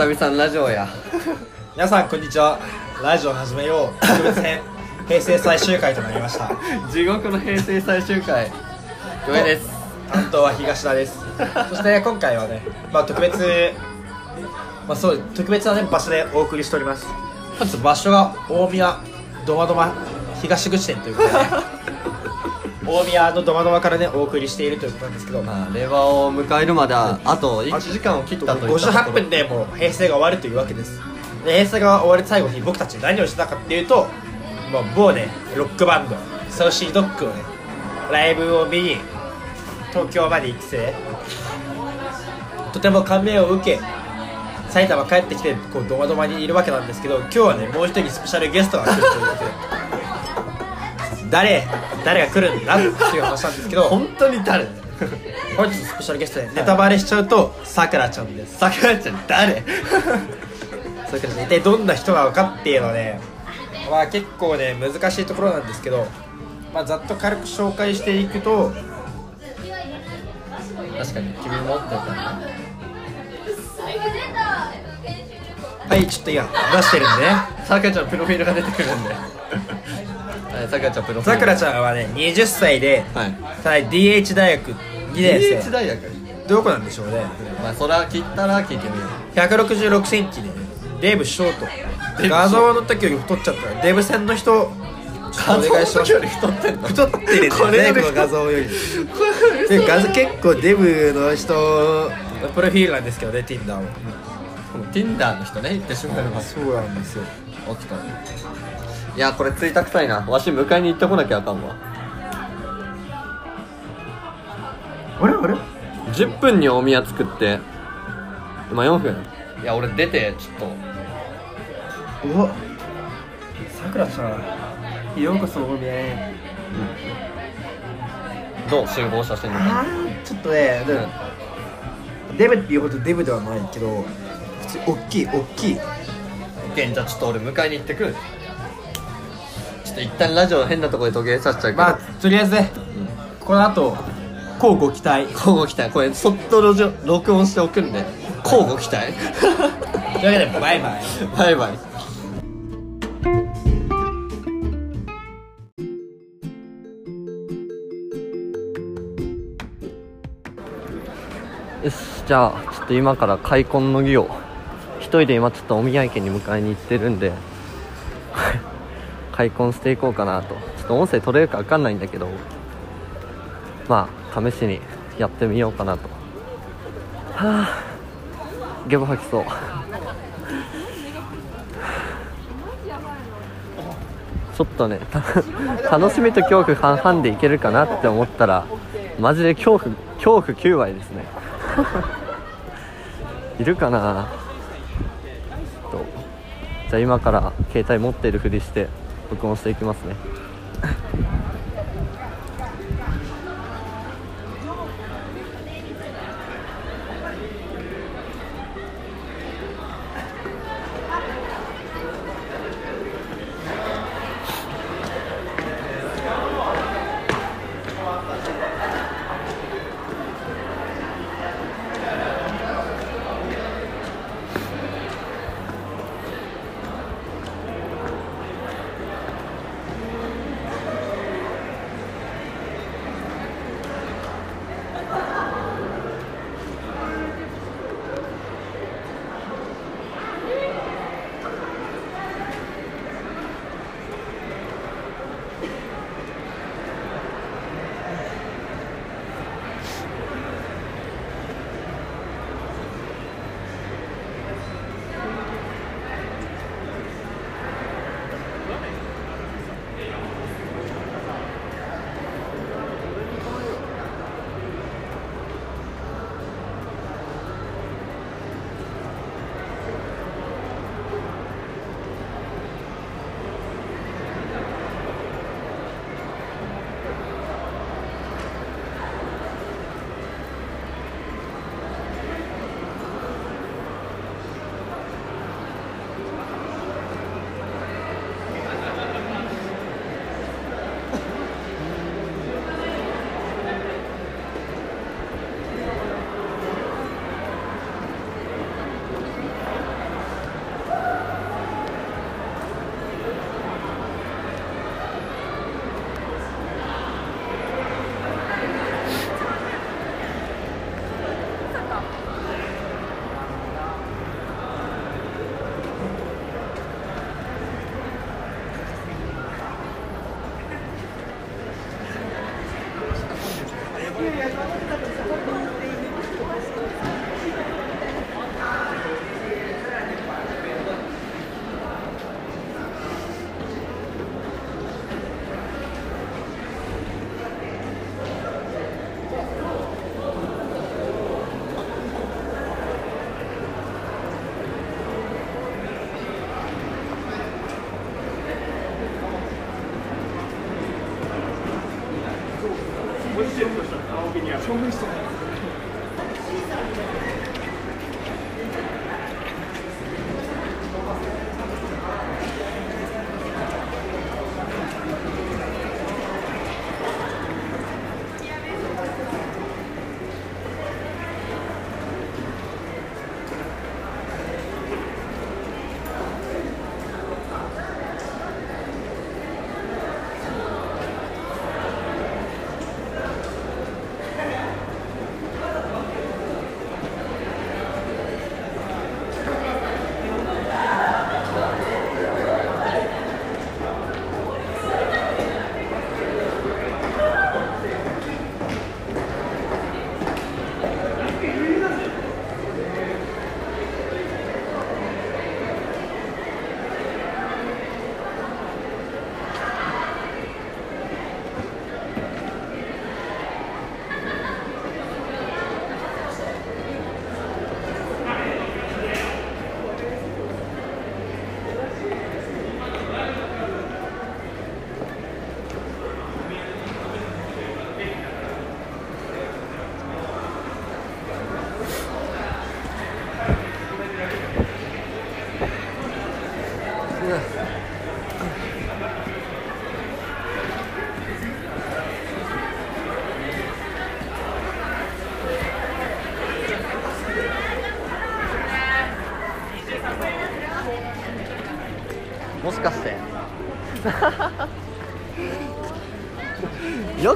久々のラジオや。皆さんこんにちは。ラジオ始めよう。特別編。平成最終回となりました。地獄の平成最終回。ごめんです。担当は東田です。そして今回はね、まあ、特別まあそう特別な、ね、場所でお送りしております。本日場所が大宮ドマドマ東口店ということで、ね、大宮のドマドマからねお送りしているということなんですけど、まあ令和を迎えるまではあと1時間を切ったといったところ。58分でもう平成が終わるというわけです。で平成が終わる最後に僕たち何をしてたかっていうと、まあ、某ねロックバンドソーシードッグのねライブを見に東京まで行ってとても感銘を受け埼玉帰ってきてこうドマドマにいるわけなんですけど今日はねもう一人スペシャルゲストが来るというわけで誰誰が来るんだっていう話なんですけど。本当に誰？本日スペシャルゲストでネタバレしちゃうとさくらちゃんです。さくらちゃん誰？それから一体どんな人なのかっていうのはねまあ結構ね難しいところなんですけど、まあ、ざっと軽く紹介していくと確かに君持ってたな。はいちょっといや出してるんでね。さくらちゃんプロフィールが出てくるんで。はいさくらちゃんプロフィール。さくらちゃんはね20歳で、はい。DH 大学2年 DH 生大学？どこなんでしょうね。まあそれは切ったら聞いてみよう。1 6 6センチでデーブショート。画像の時より太っちゃったらデブ戦の人ちょっとお願いします。より太ってんの？太ってるよね。この画像より。で画像結構デブの人のプロフィールなんですけどね Tinder は Tinder の人ね言ってしまえばそうなんですよ。起きたいやこれついたくさいな。わし迎えに行ってこなきゃあかんわ。あれあれ？10分に大宮作って。今4分いや俺出てちょっうわ。さくらちゃんようこそ大宮へとどう集合写真のあーちょっとねでもデブっていうほどデブではないけど普通に大きい大きい。じゃあちょっと俺迎えに行ってくる一旦ラジオ変なところで途切れさせちゃうけど、まあとりあえずねこの後交互期待。交互期待。これそっと録音録音しておくんで。交互期待。というわけでバイバイ。バイバイ。よしじゃあちょっと今から開墾の儀を。一人で今ちょっとお宮池に迎えに行ってるんで開墾していこうかなと。ちょっと音声取れるか分かんないんだけどまあ試しにやってみようかなと。はあゲボ吐きそう。ちょっとね 楽しみと恐怖半々でいけるかなって思ったらマジで恐怖恐怖9割ですね。いるかなと。じゃあ今から携帯持ってるふりして。録音していきますね。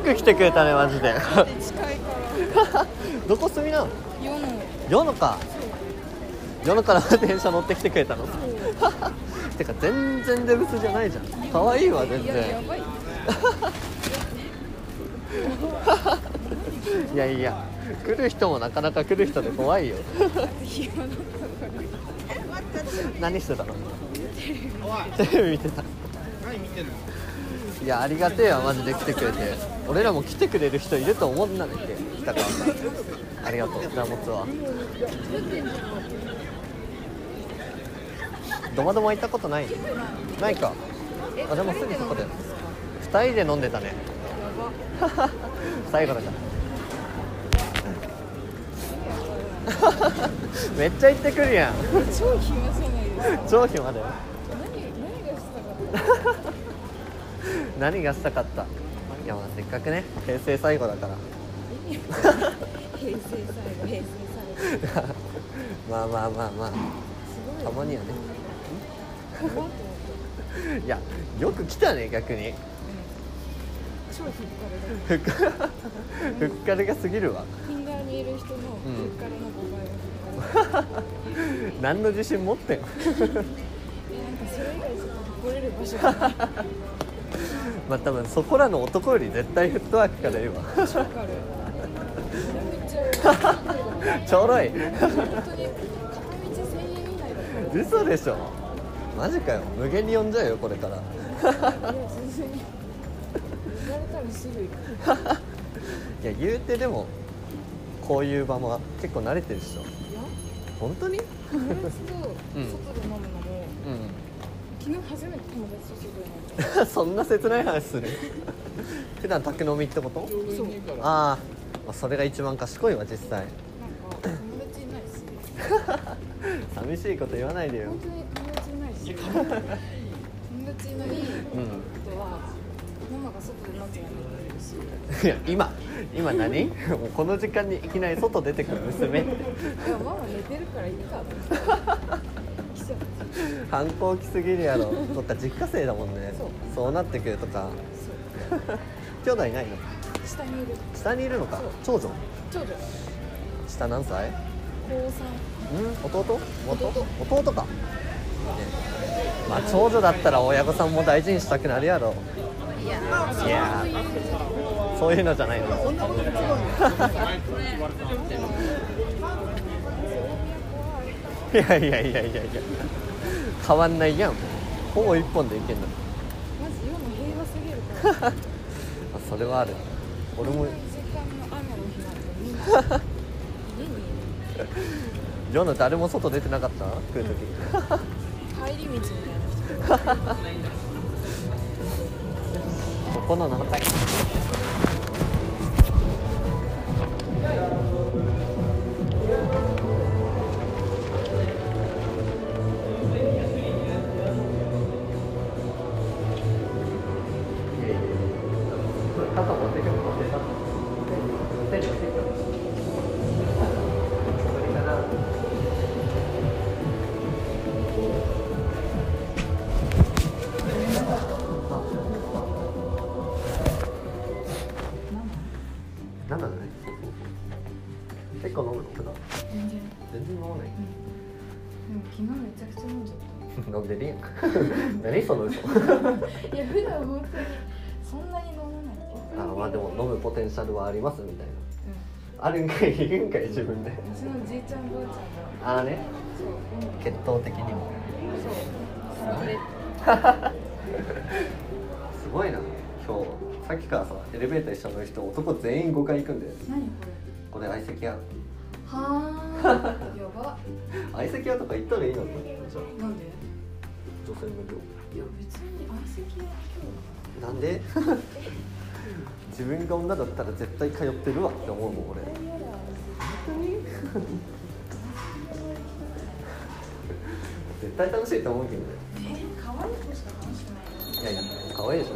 く来てくれたねマジで。近いからどこ住みなの？世のか。世のから電車乗ってきてくれたの？てか全然デブスじゃないじゃん。可愛いわ全いやや然ばい。いやいや。来る人もなかなか来る人で怖いよ。何してたの？テレビ。見てた。いやありがてえわマジで来てくれて俺らも来てくれる人いると思うんだねって北川さん。ありがとうじゃあ持つわドマドマ行ったことない？ないか。あでもすぐそこで2人で飲んでたね。最後だから。めっちゃ行ってくるやん。超暇じゃないです。か超暇だよ。何何がしたかった？何がしたかった？いやまあせっかくね平成最後だから。平成最後平成最後。まあまあまあまあ。たまにはね。いやよく来たね逆に。た超引っ張るふっかふっかるが過ぎるわ。フィンガーにいる人のうん。上からの5倍 何の自信持ってんの？えなんかそれ以外ちょっと誇れる場所がまあ多分そこらの男より絶対フットワークからいいわ。ちょろい。本当に片道1000円以内だった嘘でしょ。マジかよ。無限に呼んじゃうよこれから。いや言うてでもこういう場も結構慣れてるでしょ。本当に？友達と外でうん。飲むの昨日初めて友達と外で飲んだそんな切ない話する？普段宅飲みってこと？そう。あー、まあそれが一番賢いわ実際。なんか友達いないし 寂しいこと言わないでよ。本当に友達いないし友達いない。うん。ことはママが外で飲んでやめてるしいや今今何？もうこの時間にいきなり外出てくる娘。いやママ寝てるからいいかと 反抗期すぎるやろ。そっか実家生だもんね。そう。なってくるとか。兄弟いないの下にいる。下にいるのか。長女？長女。下何歳？高うん？弟？元？弟。弟か、ね、まあ長女だったら親御さんも大事にしたくなるやろ。3いや。いや。そういうそういうの。じゃないの いやいやいやいやいや変わんないやん。ほぼ一本でいけんの。マジ世の平和すぎるから。あそれはある。俺も。この時間の雨の日なんてみんな家に夜の誰も外出てなかった？来る時。帰り道みたいな人。ここの何回その嘘たいや普段本当にそんなに飲まないあまあでも飲むポテンシャルはありますみたいな。うあるんかいいるんかい自分で。んうちのじいちゃんばあちゃんが。ああね。そう。血統的にも。そう。サすごいな。今日さっきからさエレベーター一緒の人男全員5回行くんだよ。ここれ相席屋。れはあやば。相席屋とか行ったらいいのになんで？女性無料いや別に相席屋今なんで？自分が女だったら絶対通ってるわって思うもん俺。日やだ。絶対楽しいと思うけどね。え可愛い子しか楽しくないいやいや可愛いでしょ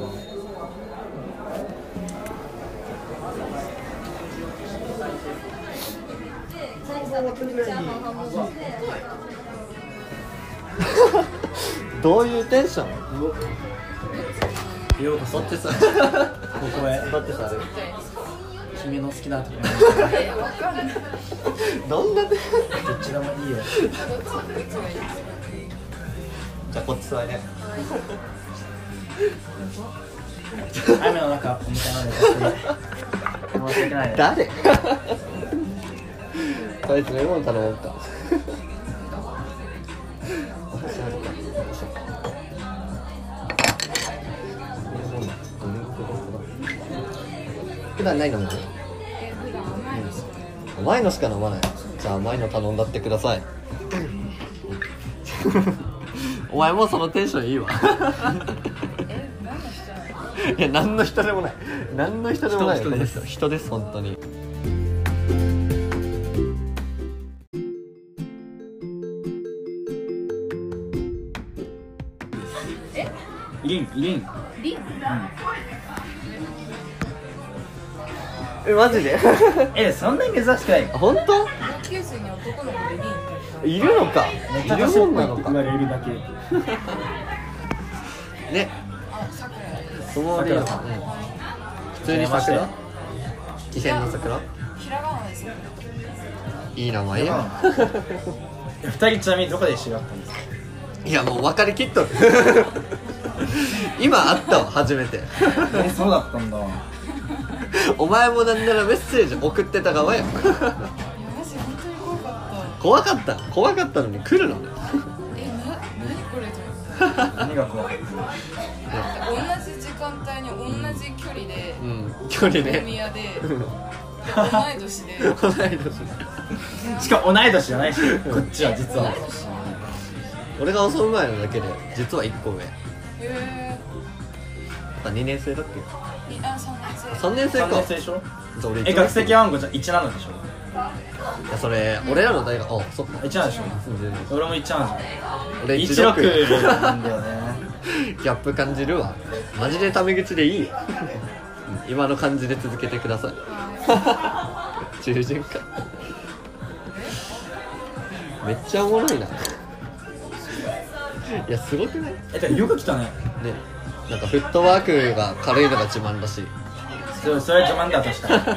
どういうテンション？ようこそだってさここへだってさあれ君の好きな時えわかんないどんなどっちでもいいよ。じゃあこっち座りね雨の中おで申し訳ないね誰？とりあえずレモン頼もうか普段ないのも甘いのしか甘いのしか飲まないじゃあ甘いの頼んだってくださいお前もそのテンションいいわえ何の人いや何の人でもない何の人でもない人です人です本当にリンリン。リン。えマジで？えそんなに珍しくない。本当？同級生に男の子でリンいるのか。めっいるもんなのか。言われるだけ。ね。その普通に桜？気仙の桜？ひらがなですよいい名前や。二人ちなみにどこで知り合ったんですか？いやもう分かりきっと。る 今会ったわ初めて。えそうだったんだ。お前もなんならメッセージ送ってた側やいやマジ本当に怖かった。怖かった？怖かったのに来るの？えな何これと思って。何が怖い同じ時間帯に同じ距離でうん。距離大ね宮でで同い年で。同い年。しかも同い年じゃないしこっちは実は。俺が襲う前のだけで実は1個上へえあ2年生だっけ？いあ三年生3年生3か年生でしょえ学籍暗号じゃ1なのでしょ？いやそれ俺らの大学あそっか。1なんでしょ？全然俺も1なん俺じゃん16なんだよね。ギャップ感じるわ。マジでタメ口でいい。ようん今の感じで続けてください。中旬か。めっちゃおもろいないやすごくない？ねえてかよく来たね。なんかフットワークが軽いのが自慢らしい。それそれは自慢だとしたら超軽い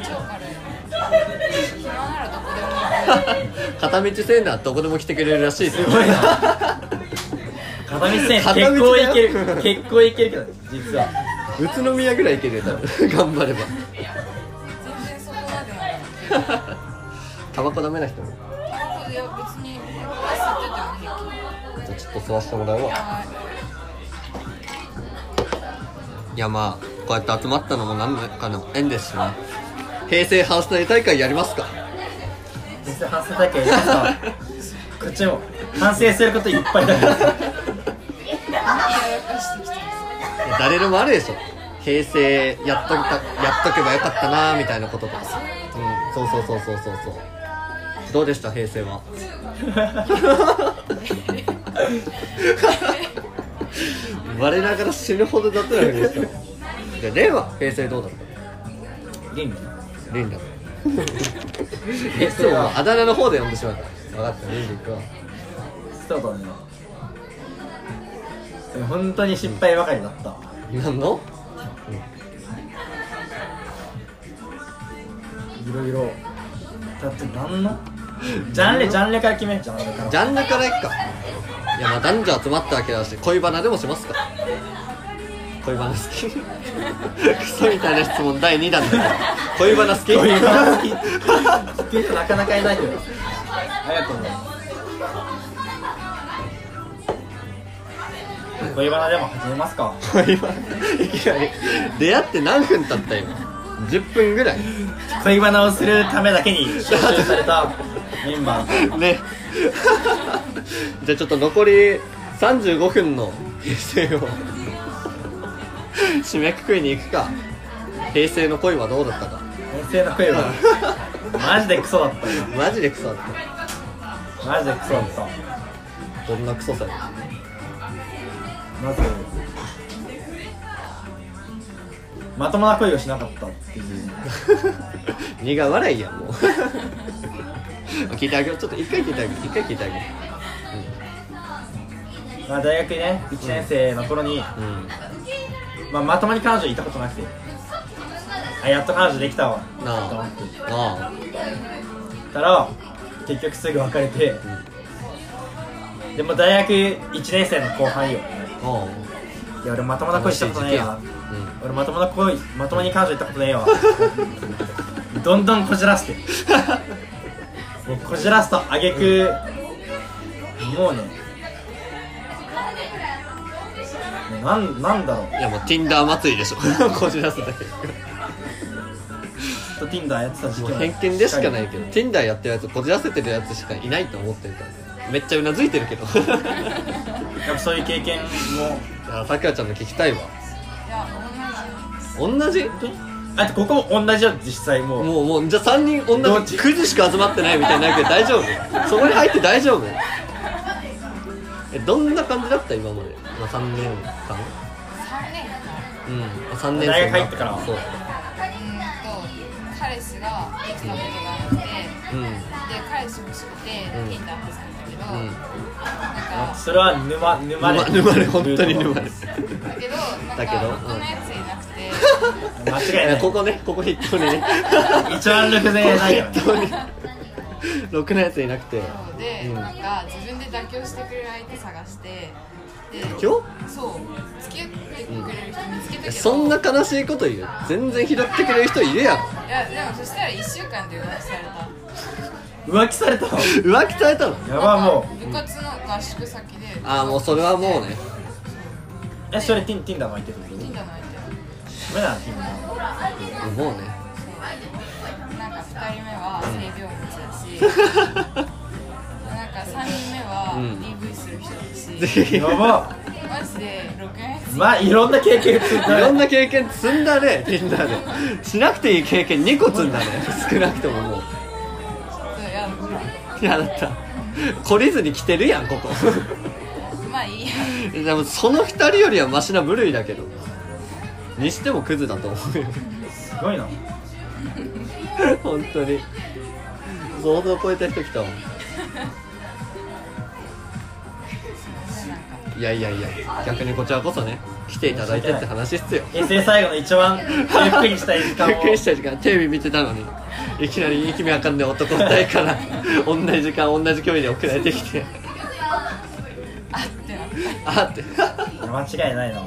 暇ならどこでも行片道せんならどこでも来てくれるらしい。ですすごいな。片道線結片道だよ。構いける結構いけるけど実は。宇都宮ぐらい行けるよ多分。頑張れば。タバコダメな人も吸わせてもらうわ。はいやまあこうやって集まったのも何かの縁ですしね。平成ハウス内大会やりますか？実際反省大会やりますか？こっちも反省することいっぱいだから。誰でもあるでしょ。平成やっときたやっとけばよかったなみたいなこととか。うんそうそうそうそうそうそう。どうでした？平成は 我ながら死ぬほど雑なふりでしたもんじゃあ令和平成どうだ。った倫理リンダいつもあだ。名の方で呼んでしまった分かったリンダ行くわそうだ。ねでも本当に失敗ばかりだ。った何のいろいろだ。って何のジャンルジャンルから決めんじゃんジャンルからいっかやまあ男女集まったわけだし恋バナでもしますか？恋バナ好き？クソみたいな質問第2弾だ恋バナ好き？恋バナ好き。っていう人なかなかいないけどありがとうね恋バナでも始めますか。恋バナいきなり出会って何分経った今？10分ぐらい。恋バナをするためだけに招集されたメンバー。ね じゃあちょっと残り35分の平成を締めくくりに行くか。平成の恋はどうだったか。平成の恋は？マジでクソだった。よマジでクソだった。マジでクソだった。どんなクソさまずまともな恋をしなかったっていう。苦笑いやんもう。聞いてあげよう。ちょっと一回聞いてあげる。一回聞いてあげるまあ大学ね1年生の頃に、うん、まあ、まともに彼女いたことなくて。あやっと彼女できたわ。なあ。と思って。あ。たら結局すぐ別れて、でも大学1年生の後半よ。いや俺まともな恋したことねえわ。う俺まともな恋まともに彼女いったことねえわ。どんどんこじらせて。もうこじらすとあげく。もうねなんなんだろう。んいやもう Tinder 祭りでしょ。こじらせだけずっと Tinder やってた時期もう偏見でしかないけど Tinder やってるやつこじらせてるやつしかいないと思ってるから。めっちゃうなずいてるけど。い やっぱそういう経験も。やさくらちゃんの聞きたいわ。同じ？同じあとここも同じよ実際もう。もうもうじゃあ3人同どっち？じ9時しか集まってないみたいになるけど大丈夫？そこに入って大丈夫？えどんな感じだった？今まで、まあ、3年間？3年うん。3年生大学入ってからそう。と彼氏ができたことがなくてうん。で彼氏欲しくてうん Tinder 始めたけど、うん。なんかそれは沼沼沼沼れ本当に沼れ だけどなんだけどか他のやついなくて。間違いない。ここねここ筆頭にね。一番ルフでないよね。筆頭に ろくなやついなくて。そうで、うん。なんか自分で妥協してくれる相手探して。で今日そう。付き合ってくれる人見つけたけど、そんな悲しいこと言う？全然拾ってくれる人いるやん。いやでもそしたら1週間で浮気された。浮気されたの？浮気されたの？やばもう。部活の合宿先で。ああもうそれはもうね。えそれティンティンダー巻いてるってこと Tinder の相ダメだなティンダ。ーもうねなんか3人目はうん。DV する人だし、ぜひいやば。マジでろくなやつまあいろんな経験積んだろんな経験積んだね Tinder で。しなくていい経験2個積んだね。少なくとももう。いやいやだった。懲りずに来てるやんここ。まあいいや。でもその2人よりはマシな部類だけど。にしてもクズだと思うよ。すごいな。本当に想像を超えた人来たわいやいやいや逆にこちらこそね来ていただいてって話っすよ。平成最後の一番ゆっくりしたい時間びっくりをした時間テレビ見てたのにいきなり意味わかんない男2人から同じ時間同じ距離で送られてきて。あってなっあって。間違いないな。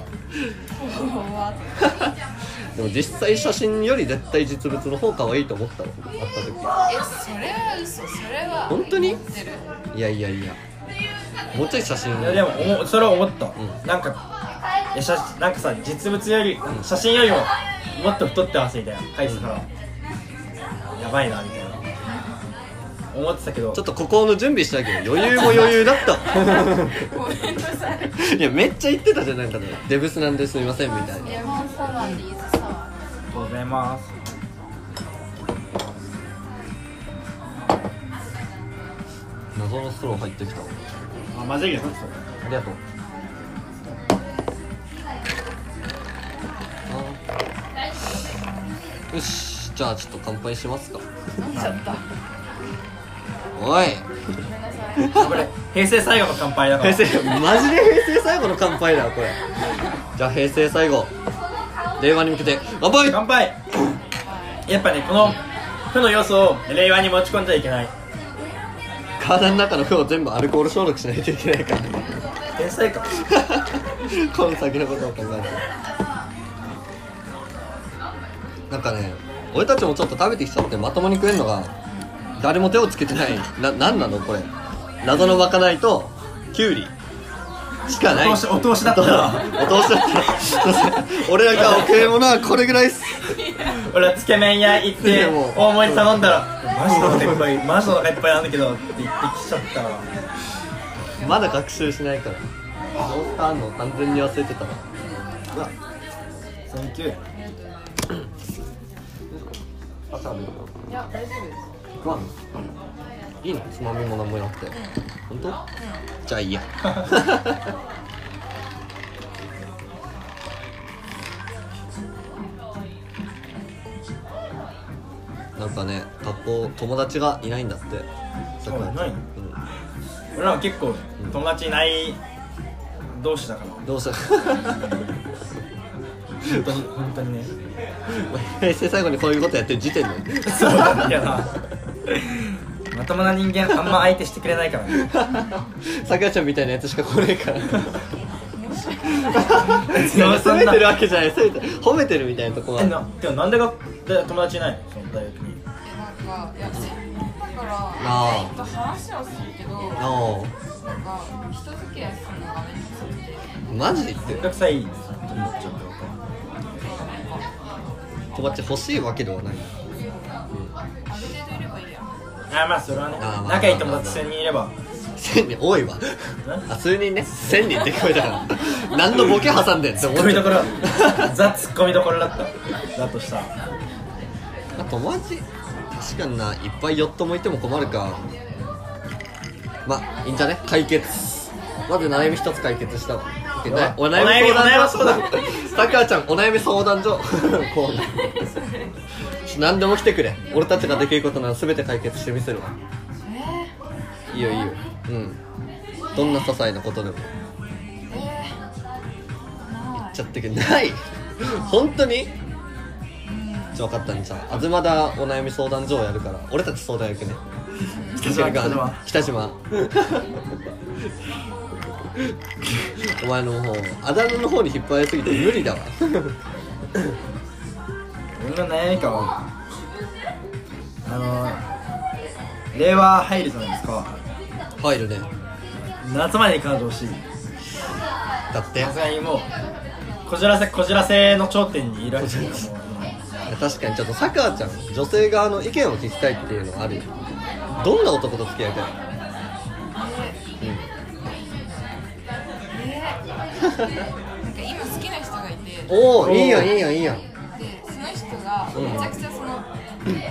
た でも実際写真より絶対実物の方が可愛いと思ったの会った時えそれは嘘。それは本当に？いやいやいや。もうちょい写真いやでも思うそれは思った、ん。なんかいや写なんかさ実物より写真よりももっと太ってますみたいな書いてたから、やばいなみたいな。思ってたけど。ちょっとここの準備したけど余裕も余裕だった。ごめんなさい。いやめっちゃ言ってたじゃんなんかね。デブスなんですみませんみたいな。レモンサワーでいいとうございます。謎のストロー入ってきた。あ混ぜるよありがとう。あよし。じゃあちょっと乾杯しますか。飲んじゃった。おい。ごめんなさいこれ。平成最後の乾杯だから平成マジで平成最後の乾杯だこれ。じゃあ平成最後令和に向けて乾杯！乾杯！やっぱねこの負の要素を令和に持ち込んじゃいけない。体の中の負を全部アルコール消毒しないといけないから。天才か。この先のことを考えて。なんかね俺たちもちょっと食べてきちゃってまともに食えんのが誰も手をつけてない。ななんなのこれ。謎のまかないときゅうりしかない。お通しお通しだった。らお通しだった。らすいません俺らがお食い物はこれぐらいっす。俺はつけ麺屋行って大盛り頼んだらマジでお腹いっぱい。マジでお腹いっぱいなんだけどって言ってきちゃったらまだ学習しないから。モンスターあんの完全に忘れてたわ。サンキュー。朝あるよいや大丈夫です。食わんの？いいの？つまみもなんもなくて。本当？じゃあいいや。なんかね学校友達がいないんだって。さくら。いない。のうん。俺らは結構友達いない同士だから。どうした本当に本当にね。平成最後にこういうことやってる時点で。そうなんだよなまともな人間あんま相手してくれないからね。さくらちゃんみたいなやつしか来ねえから。責めてるわけじゃない。責めて褒めてるみたいなとこは。えなでもなんでがで友達いないの？その大学に。えなんかいや先輩だからあ。意外と話はするけどなんかあ人付き合いするのがめんどくさくマジで言って。せっかくさいいと思っちゃうか友達欲しいわけではないあまあそれはね。あーまあ仲いい友達1000人いれば。1000人？多いわ。あ数人ね？1000人って聞こえたから何のボケ挟んでんってツ思ッコミどころ。たザ・ツッコミどころだった。だとしたら。まあ友達確かにな。いっぱいヨットもいても困るか。まあいいんじゃね？解決。まず悩み一つ解決したわおなおお悩みお悩み相談 さくらちゃんお悩み相談所。こう何でも来てくれ。俺たちができることなら全て解決してみせるわ。いいよいいよ。うん。どんな些細なことでも。言っちゃってけど。ない。本当に？じゃあ分かったんじゃあ東田お悩み相談所をやるから。俺たち相談役ね。北島。北島。が北島。お前の方あだ名の方に引っ張りすぎて無理だわ俺の悩みかはあの令和入るじゃないですか。入るね。夏までに彼女欲しい。だって。さすがにもうこじらせこじらせの頂点にいるわけですよもう確かにちょっとさくらちゃん女性側の意見を聞きたいっていうのはあるよ。どんな男と付き合いたい？うん。なんか今好きな人がいて。おおいいやんいいやんいいやんめちゃくちゃその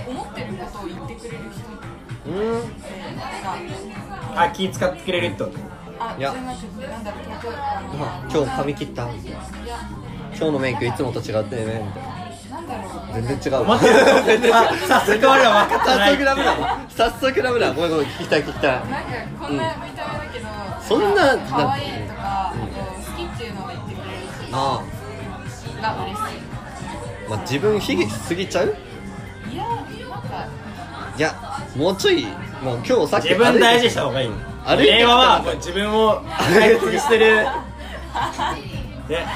思ってることを言ってくれる人うんなん。かあ気使ってくれるってことあいや。じゃなくてなんだろう例えばあ今日髪切った。みたいないや。今日のメイクいつもと違ってね。みたいななんだろう全然違う。わ全然違うあ早速俺ら分かってない早速ダメだ。早速ダメだ。ごめんごめん聞きたい聞きたい。なんかこんな見た目だけど、そんな可愛いとか、あと好きっていうのを言ってくれる人あが嬉しあまあ自分卑下しすぎちゃう？いいやなんか。いやもうちょいもう今日さっき自分大事にした方がいい。歩いてきた令和は自分を大切にしてるね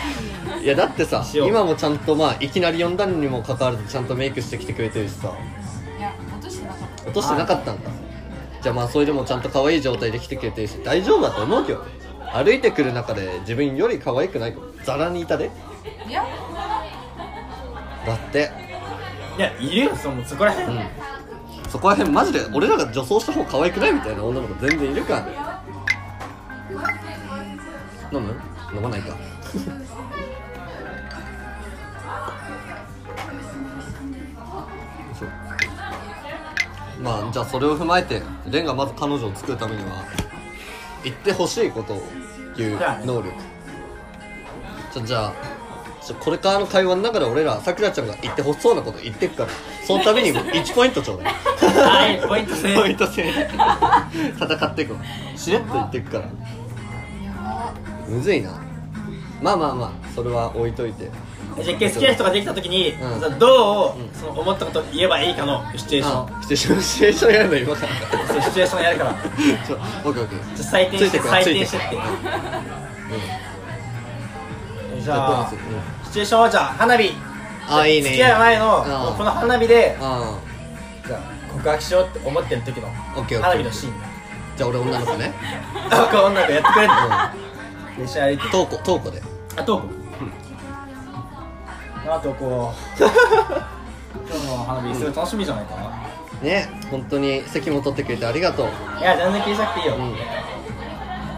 いやだってさ今もちゃんとまあいきなり呼んだにもかかわらずちゃんとメイクしてきてくれてるしさいや落としてなかった落としてなかったんだじゃあまあそれでもちゃんと可愛い状態で来てくれてるし大丈夫だと思うけど歩いてくる中で自分より可愛くない子ザラにいたでいやだって。いやいるよそのそこら辺、うん。そこら辺マジで俺らが女装した方が可愛くないみたいな女の子全然いるから。ね飲む？飲まないか。まあじゃあそれを踏まえてレンがまず彼女を作るためには言ってほしいことを言う能力。ちょじゃあちょこれからの会話の中で俺らさくらちゃんが言ってほしそうなこと言ってくから。そのために1 ポイントちょうだい。はい ポイント制。ポイント制。で戦っていこう。しれっと言ってくから。むずいな。まあまあまあそれは置いといて。じゃあ好きな人ができた時に、うん。さどう、うん。その思ったことを言えばいいかのシチュエーション。あシチュエーションシチュエーションやるの今から。そうシチュエーションやるから。ちょオッケーオッケー。採点して採点してって。ついてくじじゃあシチュエーションはじゃあ花火。あいいね。付き合う前のうん。この花火であじゃあ告白しようって思ってる時のオッケーオッケー。花火のシーンじゃあ俺女の子ね。あこう女の子やってくれるの一緒に歩いてトーコトーコで。あとあとこう今日の花火すごい楽しみじゃないか。なね本当に席も取ってくれてありがとう。いや全然気にしなくていいよ、うん。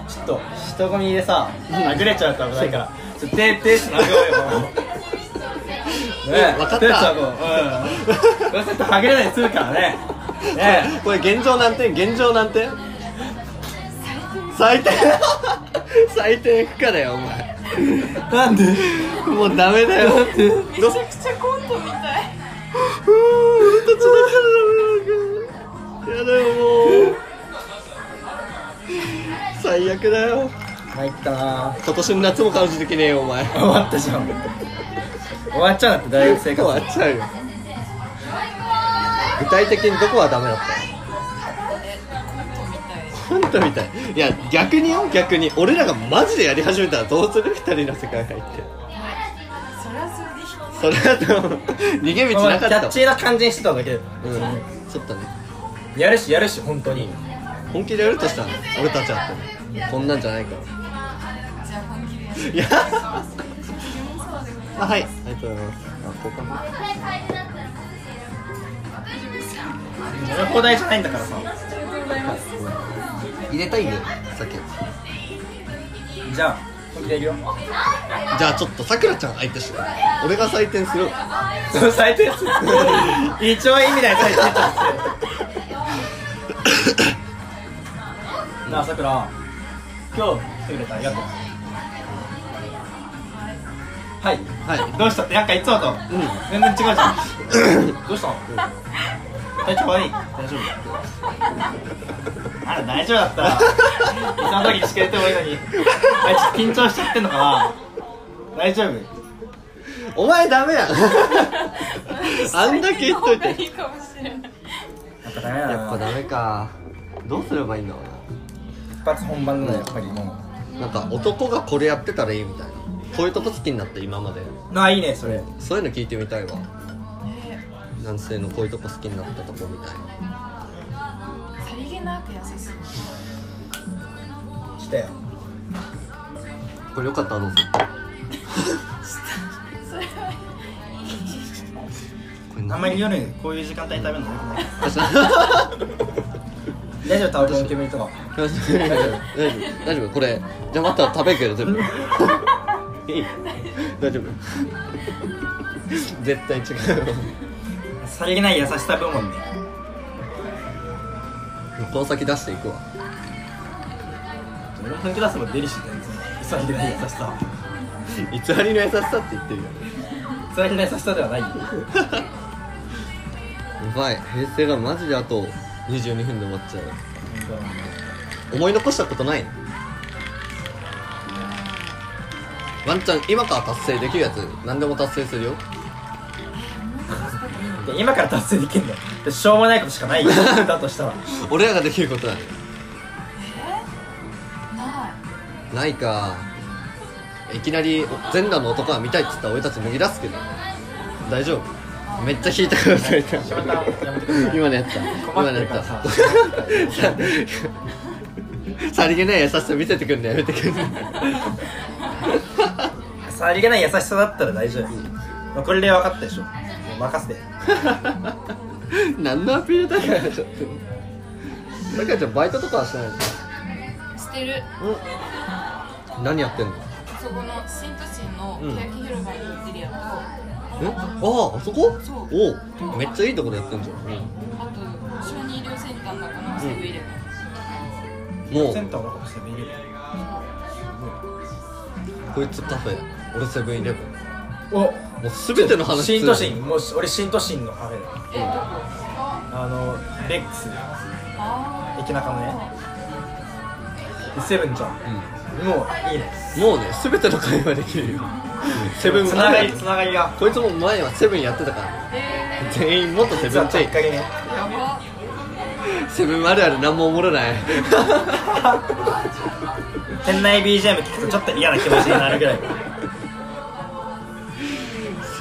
ちょっと人混みでさあぐれちゃうと危ないからちょっと手手つなごうよね分かった手つなごううんそうするとはぐれないで済むからねねこれ現状何点現状何点採点採点不可だよお前なんでもうダメだよめちゃくちゃコントみたい俺たちだからなんかやだよもう最悪だよ参ったな。今年の夏も彼女できねえよお前。終わったじゃん。終わっちゃうんだって大学生活。終わっちゃうよ。具体的にどこはダメだった？コントみたいの本当みたい。いや逆によ逆に。俺らがマジでやり始めたらどうする？二人の世界入って。それはそれで引それだと逃げ道なかキャったッチーな感じにしてただけでうん。ちょっとね。やるしやるし本当に。本気でやるとしたら俺たちだってこんなんじゃないからいや。あはい。ありがとうございます。あ交換乗り放題じゃないんだからさ入れたいんだよさっきじゃあ本気でやるよじゃあちょっとさくらちゃん相手して俺が採点す。るその最低です。一応意味ない最低です。なあさくら今日来てくれてありがとうはい。はい。どうした？ってなんかいつもと。うん。全然違うじゃん。どうした？の体調悪い？大丈夫？あら大丈夫だった。らいつの時にしてくれてもいいのに。あれちょっと緊張しちゃってんのかな？大丈夫？お前ダメやん。あんだけ言っといて。いいかもしれないやっぱダメだな。やっぱダメか。どうすればいいんだろ一発本番だねやっぱりもう。ななんか男がこれやってたらいいみたいなこういうとこ好きになった今まで。あいいねそれ。そういうの聞いてみたいわ。ね。男性のこういうとこ好きになったとこみたい。なさりげなく優しそう来たよこれよかったらどうぞ。これあんまり夜こういう時間帯食べるのよくない大丈大丈夫タオルの煙とか。夫。大丈夫。大丈夫。これじゃあまた食べるけど全部。いい大丈夫。絶対違う。さりげない優しさ部門ね。この先出していくわ。俺も本気出せば出るしねそのさりげない優しさ偽りの優しさって言ってるよ。さりげない優しさではないよ。やばい。平成がマジであと22分で終わっちゃう。思い残したことないの？ワンチャン今から達成できるやつ何でも達成するよ。で今から達成できんのでしょうもないことしかないよ。だとしたら。俺らができることない。ないか。いきなり全裸の男が見たいっつったら俺たち脱ぎ出すけど。大丈夫。めっちゃ引いたからされたやめたやめてください。今のやった。今のやった。ささりげない優しさ見せてくんのやめてくんねさりげない優しさだったら大丈夫、まあ、これで分かったでしょ。もう任せて。何のアピールだからちょっと。だからちゃんバイトとかはしないの？してる。うん。何やってんの？そこの新都心の欅広場にエリアと、え？あああそこ？そう。おう。めっちゃいいとこでやってんじゃん、あと小児医療センターの中のセブンイレブン、う。ん、もうセンターの中して見れるこいつカフェ俺セブンイレブン。おもう全ての話新都心もう俺新都心のカフェえどこあのレックスあ駅中のね。セブンじゃん。もういいね。もうね全ての会話できるよ。セブンつながりつながりが。こいつも前はセブンやってたから。ー。え全員もっとセブンチェイ。きっかけね。ー、やばセブンあるある何もおもろない。店内 BGM 聞くとちょっと嫌な気持ちになるぐらい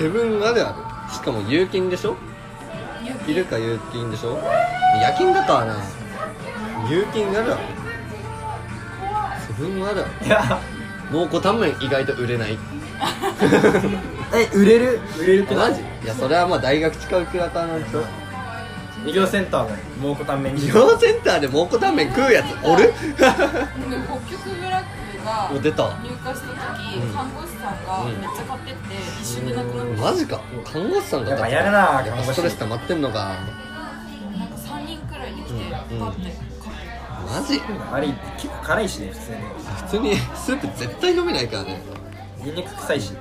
セブンあるある。しかも有金でしょ？いるか有金でしょ？夜勤だからな有金あるあるセブンあるあるいや。蒙古タンメン意外と売れない。え売れる？売れるってマジ？いやそれはまあ大学近くだからなんでしょ？医療センターの蒙古タンメン医療センターで蒙古タンメン食うやつおるで北極ブラックがお出た。入荷した時、うん。看護師さんがめっちゃ買ってって一瞬でなくなった。マジか。看護師さんがやっぱやるなやっぱストレス溜まってんのか。なんか3人くらいで来て、うん。パッてマジ。あれ結構辛いしね普通に。普通にスープ絶対飲めないからね。ニンニク臭いし。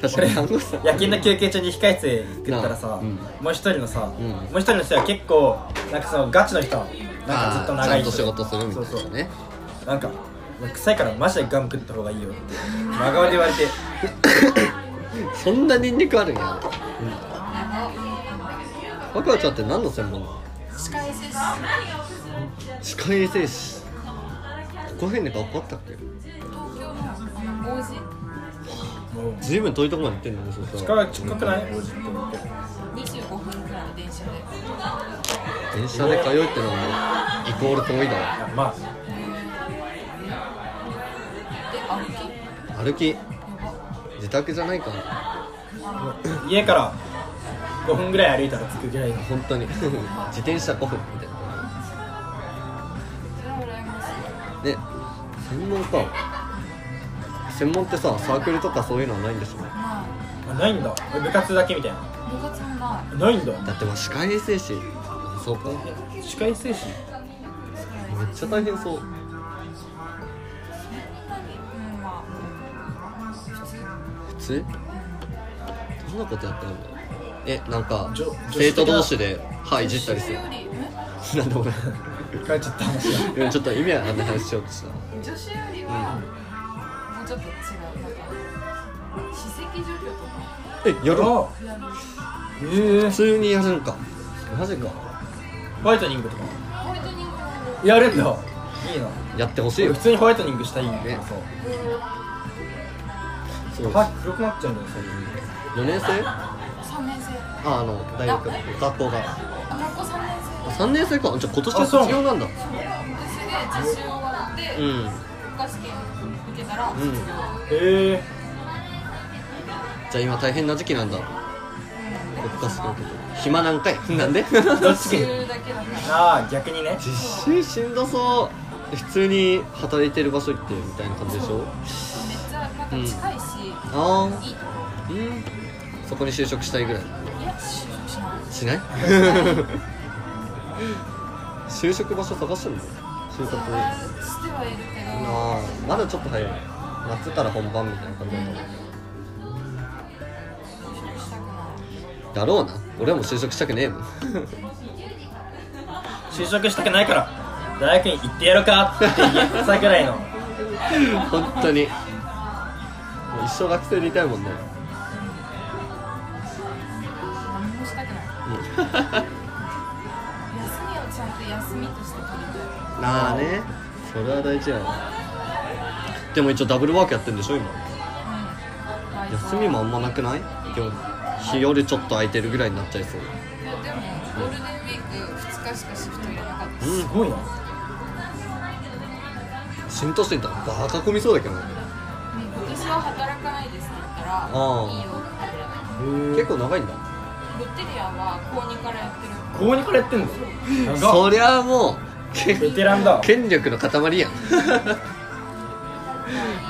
確かに。看護師さん。夜勤の休憩中に控え室で食ったらさ、うん。もう一人のさ、うん。もう一人の人は結構なんかそのガチの人なんかずっと長い人あーちゃんと仕事するみたいそうそう。なねなんか臭いからマジでガム食った方がいいよって真顔で言われて。そんなニンニクあるんや。若葉ちゃんって何の専門？なの歯科衛生士歯科衛生士ここ辺で学校あったっけ？東京のあの王子。もうずいぶん遠いとこまで行ってんのねそした近らく近くない？王子って25分くらいの電車で。電車で通うってのはもうイコール遠いだあまあ歩き。自宅じゃないか。家から5分ぐらい歩いたら着くぐらいの。本当に。自転車5分。みたいな。ね。専門か。専門ってさサークルとかそういうのはないんでしょまあないんだ。え部活だけみたいな。あ部活もない。ないんだ。だってもう歯科衛生士そうか。めっ歯科衛生士ちゃ大変そう普通どんなことやってるんだえなんか生徒同士で歯いじったりする。なんで俺？帰っちゃった話 ちょっと意味わかんない話しようとした。女子よりはもうちょっと違うなんか歯石除去とかえやるあやるえ。え普通にやるんか。マジか。ホワイトニングとか。ホワイトニングもやるんだ。いいな。やってほしい普通にホワイトニングしたいんだけどねさ。そう歯黒くなっちゃうんだよ4年生？3年生。ああの大学学校が。あ学校3年生。3年生か。じゃあ今年であそう。卒業なんだ。私で実習終わってうん。国家試験受けたらん。卒業、へえ。じゃあ今大変な時期なんだ。国家試験受けて。暇なんかい？なんで？実習だけだ。ああ逆にね。実習しんどそう。普通に働いてる場所行ってみたいな感じでしょ？近いし、あいいとあうんそこに就職したいぐらい。いや就職しない。しない？就職場所探してんの？就活探してはいるけど。ああまだちょっと早い。夏から本番みたいな感じだと思う。就職したくない。だろうな。俺はもう就職したくねえもん。就職したくないから。大学に行ってやろうかって言ったぐらいの。本当に一生学生でいたいもんね。何もしたくない。休みをちゃんと休みとして取りたい。ああね。それは大事やなでも一応ダブルワークやってるんでしょ今。うん。休みもあんまなくない？でも日夜ちょっと空いてるぐらいになっちゃいそう。でもゴールデンウィーク2日しかシフト入れなかった。し、うん。すごいな。浸透してんだ。バカ込みそうだけどね今年は働かないですって言ったらあーいいよって言って。くれた結構長いんだ。ロッテリアは高2からやってる。高2からやってんですよ長っ。そりゃあもうけベテランだ。権力の塊やん。まあ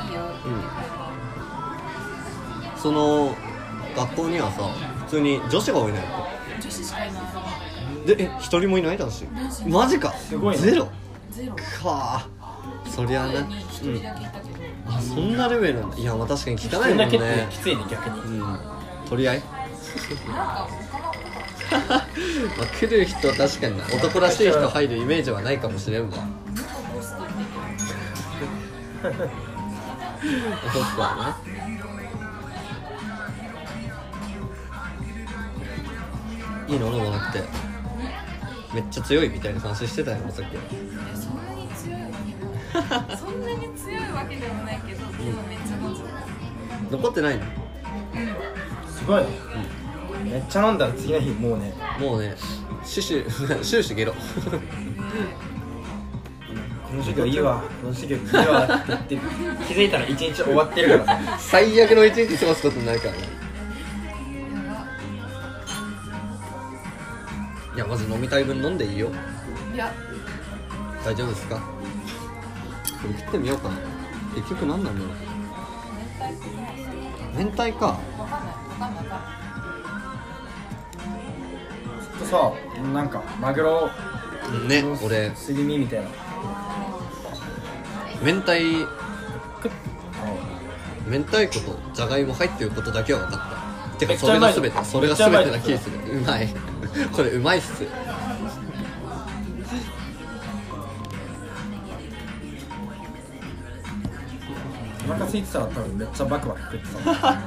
いいよってその学校にはさ普通に女子が多いのよ。女子しかいない。でえ一人もいない男子？マジか。すごいね。ゼロ。ゼロ。か。あそりゃあねに1人だけいたけど、あそんなレベルなんだ。いやまあ確かに汚いそもんね。きついね逆に。うん。取り合い？まあ来る人は確かにな。男らしい人入るイメージはないかもしれんわ。元ボスと出てる確かにねいいの？でもなくて。めっちゃ強いみたいな話してたよさっき そんなに強いわけでもないけどでもめっちゃ飲んじゃう残ってないの？すごいね。めっちゃ飲んだら次の日もうね。もうねシュシュ シュシュゲロ。この授業いいわ。この授業いいわ。って言って気づいたら一日終わってるからさ。最悪の一日過ごすことになるからね。いやまず飲みたい分飲んでいいよ。いや。大丈夫ですか？これ食ってみようかな。結局何なんだろう。明太か。わかんないわかんないわかんないずっとさなんかマグロね俺。すり身みたいな。明太。明太子とじゃがいも入ってることだけは分かった。てかそれが全て。それが全てな気がする。うまい。これうまいっすお腹空いてたら多分めっちゃバクバク食ってた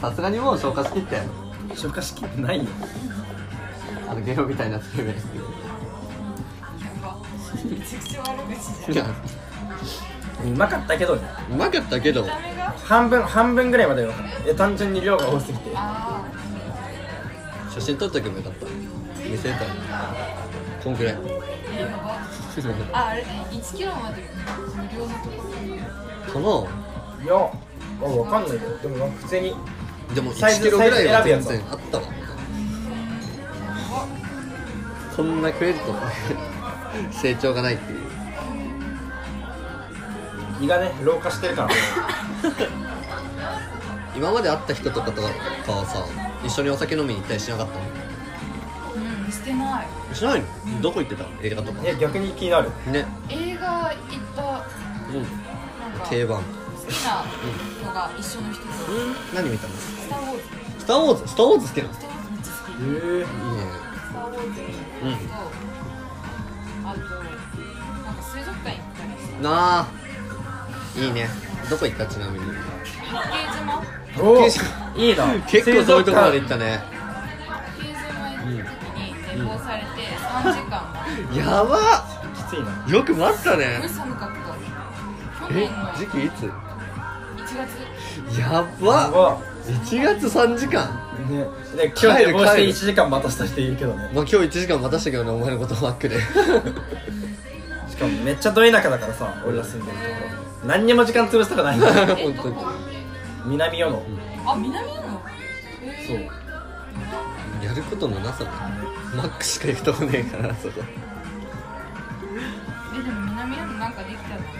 さすがにもう消化しきったよ消化しきってないよ。あのゲロみたいなつけ麺やばめちゃくちゃ悪口いじゃんやうまかったけどね。うまかったけど。半分半分ぐらいまでよ。かったえ単純に量が多すぎて。あ写真撮っとけばよかった。見せたいこんくらい。ーやばああれね1キロまで無料のところ。かいやあわかんないけどでもなんか普通になでもサイズ1キロぐらいは全然あったわ。こんな食えると成長がないっていう。胃がね老化してるから今まで会った人とかとかはさ一緒にお酒飲みに行ったりしなかったの？うんしてない。しないの？どこ行ってた映画とか。いや逆に気になる。ね。映画行った。なんか定番好きなのが一緒の人とうん何見たの？スター・ウォーズ。スター・ウォーズスター・ウォーズ好きなの？スター・ウォーズめっちゃ好き。へえいいねスター・ウォーズうん。とあとなんか水族館行ったりしてなあいいね。どこ行った？ちなみに。八景島。お結おいいな結構遠いところまで行ったね。八景島行った時に寝坊されて3時間。待やばきついな。っよく待ったね。寒かった。去え年の時期いつ？1月ややば。ば1月3時間。ね。で今日寝坊して帰る。1時間待たせた人いるけどね。まあ今日1時間待たしたけどねお前のことバックで。しかもめっちゃど田舎だからさ俺ら住んでるところ。何にも時間潰すとかない。え 本ど当に。こ南与野。あ南なのそう。えやることのなさねマックしか行くとこねえからそこ。ーえでも南なのなんかできたの？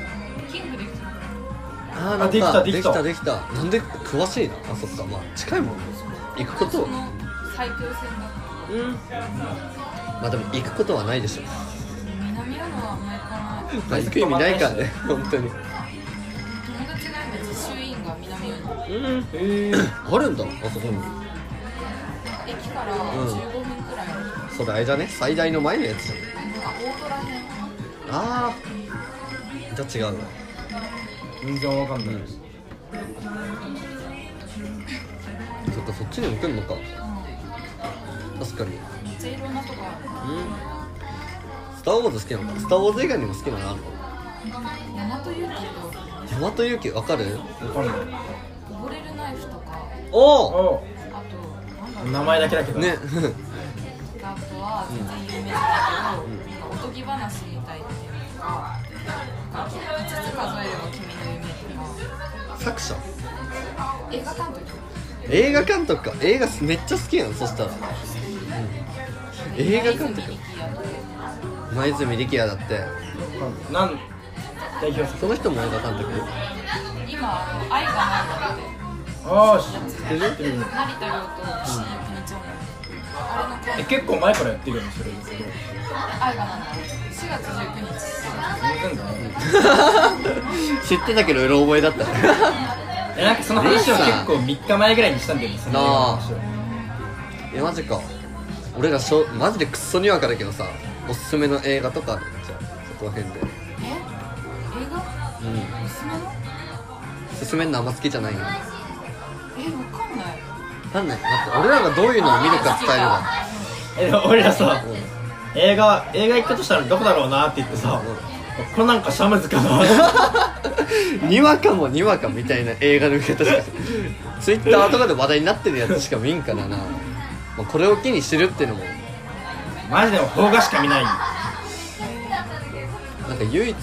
あーあできたできできたたできた。なんで詳しいな？あそっか。まあ近いもんね。行くことその最強戦だった。うん。まあでも行くことはないでしょ。南はあんま行かない。まあ行く意味ないからね 本当に。友達が今実習院が南うん。へ えあるんだあそこに。駅から15分くらい。それあれじゃね。最大の前のやつじゃん。あ大虎編。ああじゃあ違うわ全然わかんない。そっかそっちにも来んのか。う確かに。んめっちゃいろんなとこある。うんスター・ウォーズ好きなのか。スター・ウォーズ以外にも好きなのあるの？大和勇気と大和勇気？わかる？わかんない。溺れるナイフとか。おおおあとなんだろう名前だけだけど。ね。あとは全然有名じゃないけど、なんかおとぎ話みたいっていうか5つ数えれば君の夢とか作者？映画監督。映画監督か。映画めっちゃ好きやんそしたら、うん、映画監督。今泉力也だって。なん代表作？その人も映画監督？今愛がないってああ知ってる成田凌と。岸由紀ちゃんえ結構前からやってるよねそれですけど。愛がなんだ4月19日。全然だね知ってたけどうろ覚えだった。えなんかその話を結構3日前ぐらいにしたんだよねそのえマジか。俺らしょマジでクッソにわかだけどさおすすめの映画とかある？じゃあそこら辺で。え？映画？うん。おすすめの？進めるのあんま好きじゃないよ。えわかんない。ない待って俺らがどういうのを見るか伝えればえでも俺らさうん映画映画行くとしたらどこだろうなって言ってさこれなんかシャムズかな。にわかもにわかみたいな映画の見方しか。ツイッターとかで話題になってるやつしか見んからな、まあ、これを機に知るっていうのも。マジでも邦画しか見ない。なんか唯一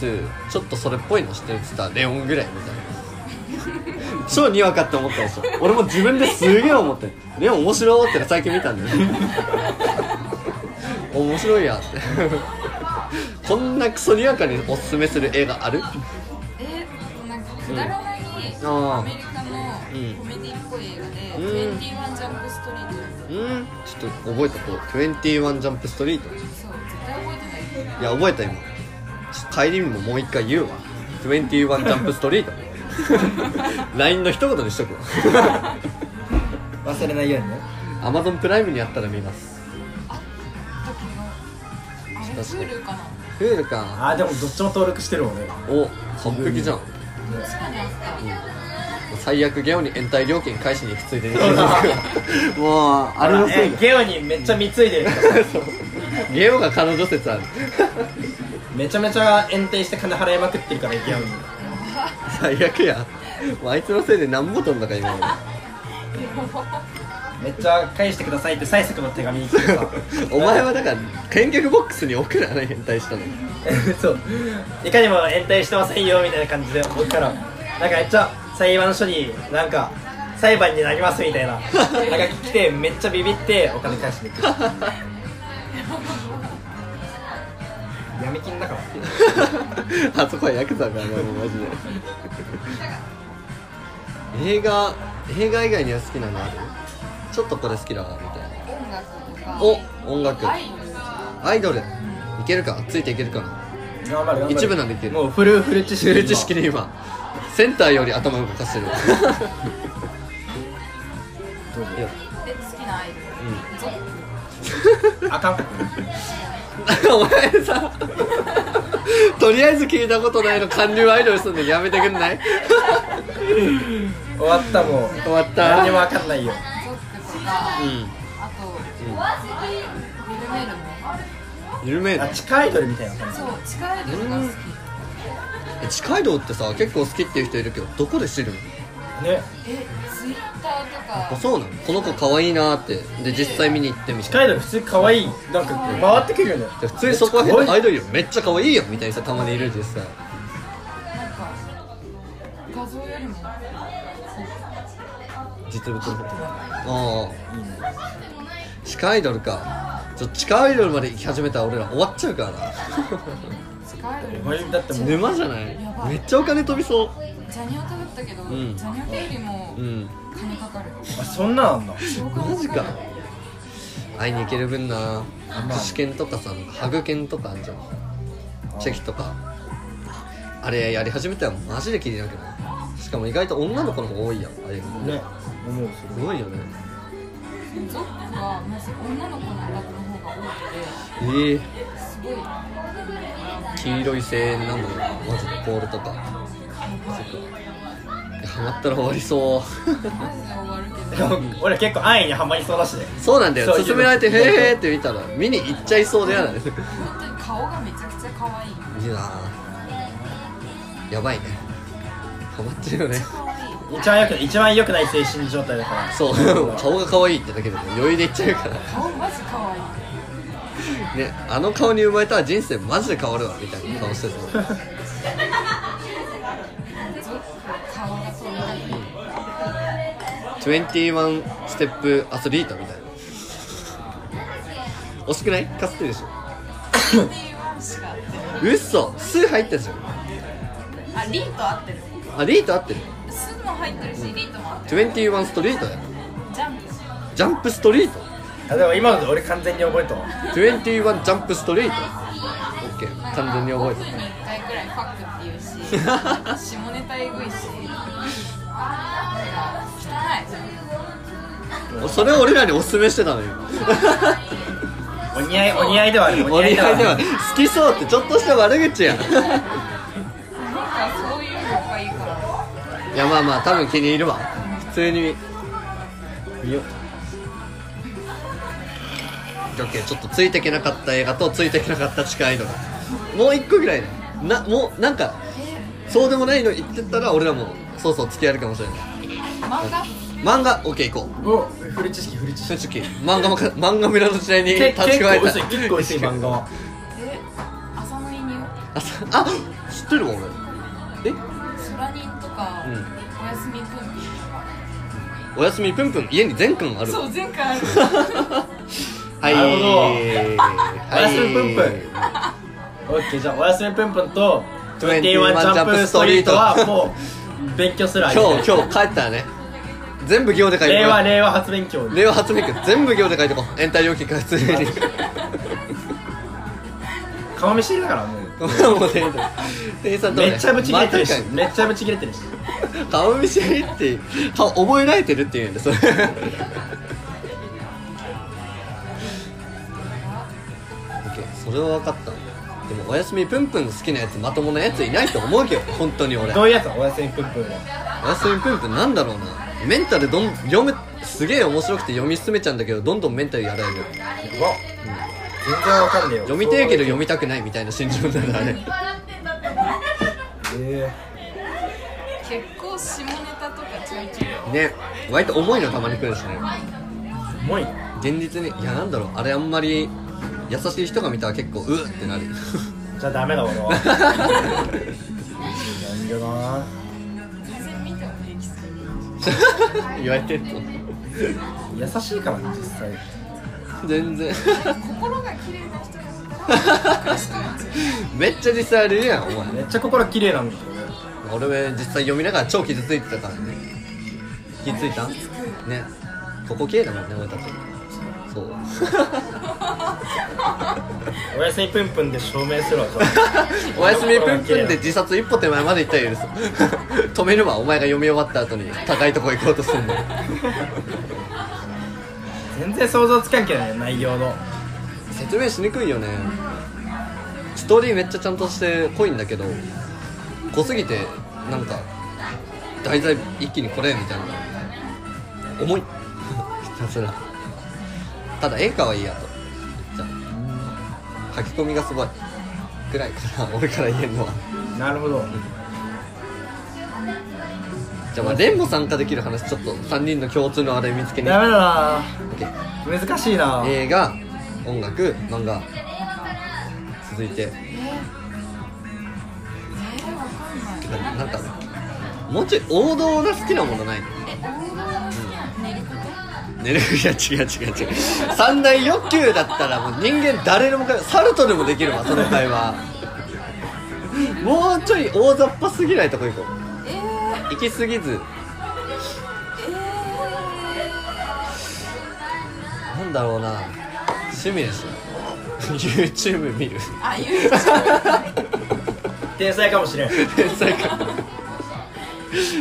ちょっとそれっぽいの知ってるって言ったらレオンぐらいみたいな超にわかって思ったでしょ。俺も自分ですげえ思ってレオン面白いって最近見たんだよ。面白いやって。こんなクソにわかにおすすめする映画ある？えなんかくだらないアメリカのうん。コメディっぽい映画で「うん。21ジャンプストリート」うん。ちょっと覚えとこう。21ジャンプストリートそう絶対覚えてない。いや覚えた今。帰りにももう一回言うわ。21ジャンプストリート LINE の一言にしとくわ。忘れないようにね。Amazon プライムにあったら見ます。あれ Hulu かな。フールか。あーでもどっちも登録してる俺お完璧じゃん。確かにあった最悪ゲオに延滞料金返しに行くついでに もうあれのせいゲオにめっちゃ貢いでるゲオが彼女説ある。めちゃめちゃ延滞して金払いまくってるからゲオに最悪や。もうあいつのせいで何も飛んだか今俺めっちゃ返してくださいって催促の手紙。に来てさお前はだから返却ボックスに置くなら返滞したのに。そう。いかにも延滞してませんよみたいな感じで置くから。なんかめっちゃ裁判所になんか裁判になりますみたいな。なんか来てめっちゃビビってお金返しに行く 闇金だから。あそこはヤクザがもうマジで。映画映画以外には好きなのある？ちょっとこれ好きだわみたいな。音楽とか。お音楽。アイドル。アイドル。いけるか？ついていけるかな？一部なんでいける。もうフルフル知識知る知識で今センターより頭動かしてるいや。で好きなアイドル。ゾあかん お前さとりあえず聞いたことないの韓流アイドルすんのやめてくんない？終わったもう。終わった？何にもわかんないよ。うん。あと、ミルメルも緩めあ地下アイドルみたいな感じ。そう地下アイドルが好き。え地下移動ってさ結構好きっていう人いるけどどこで知るの？ね。えかあそうなの？この子可愛いなーって。で実際見に行ってみて。地下アイドル普通に可愛い。なんか回ってくるよね。で普通にそこら辺のアイドルよめっちゃ可愛いよみたいな人たまにいる実際。なんか画像よりも。実物の方ああ地下アイドルか。ちょ地下アイドルまで行き始めたら俺ら終わっちゃうからな。地下アイドル。お前だってもう沼じゃない？めっちゃお金飛びそジャニオタだったけど、ん。ジャニオタよりもううん金かかる。あそんなんあんだ超金マジか。会いに行ける分な。握手券とかさハグ券とかあんじゃん。チェキとか。あれやり始めたらマジで気になるけどねしかも意外と女の子の方が多いやんああいうの。ね思うすごい。よね。ゾックはまず女の子のオタクの方が多くええ。てすごい。黄色い声援なのよ。マジでコールとかハマったら終わりそう。で も俺結構安易にはまりそうだし。ねそうなんだよ。そう勧められて「へーへーって見たら見に行っちゃいそうでやだね本当に顔がめちゃくちゃ可愛いいいなやばいね。ハマってるよね。一番よく一番良くない精神状態だから。そう。顔が可愛いってだけでも余裕でいっちゃうから。顔マジ可愛い。ねあの顔に生まれたら人生マジで変わるわみたいな顔してた 21ステップアスリートみたいな。惜しくない？かすってるでしょ。21しか合ってない嘘数入ったじゃん。あリート合ってる。あリート合ってる。スも入ってるしリートも合ってる。21ストリートだよ。ジャンプ。ジャンプストリートあでも今ので俺完全に覚えたわ。21ジャンプストリートオッケー完全に覚え5分に1回くらいファックって言うし 下ネタえぐいし汚い。たそれを俺らにおすすめしてたのよ。お似合いお似合いではある。お似合いではある。好きそうってちょっとした悪口やん。いなんかそういうのがいいから。やまあまあ多分気に入るわ。普通に。見ようオッケー。ちょっとついてけなかった映画とついてけなかった地下アイドルもう一個ぐらいね。なもうなんかそうでもないの言ってたら俺らもそうそう付き合えるかもしれない漫画？漫画？オッケー行こう。おフル知識フル知識。正直漫画もか 漫画村の時代にけ立ち加えた。結構薄い結構薄い漫画は。え浅野いにあさあ知ってるわ俺。え？ソラニンとか、うん。おやすみぷんぴんとか。おやすみぷんぷん。家に全巻ある。そう前回ある。はい。なるほど。はい。おやすみぷんぷん。オッケーじゃあおやすみぷんぷんと21 21ジャンプストリートはもう勉強する今日今日帰ったらね全部行で書いて令和令和初勉強令和初メイク全部行で書いてこう。延滞料金から普通に。顔見知りだからもう。もう店員さん店員さんとねめっちゃブチ切れてるし。めっちゃブチ切れてるし。に顔見知りって顔覚えられてるっていうんだそれそれは分かった。でもおやすみぷんぷん好きなやつまともなやついないと思うけど本当に俺。どういうやつ？おやすみぷんぷんは。おやすみぷんぷんなんだろうなメンタルどん読めすげえ面白くて読み進めちゃうんだけどどんどんメンタルやられる。うわ。全然わかんねえよ。読みてえけど読みたくないみたいな心情になるあれ。え結構下ネタとかちょいちょい。ね。割と重いのたまに来るしね。ー、重い。現実にいやなんだろう。あれあんまり優しい人が見たら結構うーってなる。じゃあダメだ俺は。なんでな 言われてんの。優しいからね実際。全然。心が綺麗な人めっちゃ実際あれやんお前。めっちゃ心綺麗なんだけどね。俺は実際読みながら超傷ついてたからね。気ついた。ね。ここ綺麗だもんね俺たち。そう おやすみぷんぷんで証明するわ おやすみぷんぷんで自殺一歩手前まで行ったら許す。止めるわお前が読み終わった後に高いとこ行こうとすんの。全然想像つかんけどね内容の。説明しにくいよね。ストーリーめっちゃちゃんとして濃いんだけど濃すぎてなんか題材一気にこれみたいな。重い。ひたすら。ただ演歌はいいやと書き込みがすごいぐらいかな俺から言えるのは。なるほど。じゃあまあレンも参加できる話ちょっと3人の共通のあれ見つけに。ダメだな。OK 難しいな。映画音楽漫画続いて。うえー、わかんない。ななんかもうちょい王道な好きなものないの？寝るいや違う違う違う三大欲求だったらもう人間誰でもサルトでもできるわその会話。もうちょい大雑把すぎないとこ行こう。えー、行き過ぎず。えなんだろうな。趣味でしょ YouTube 見る。ー、あ YouTube 天才かもしれん。天才か。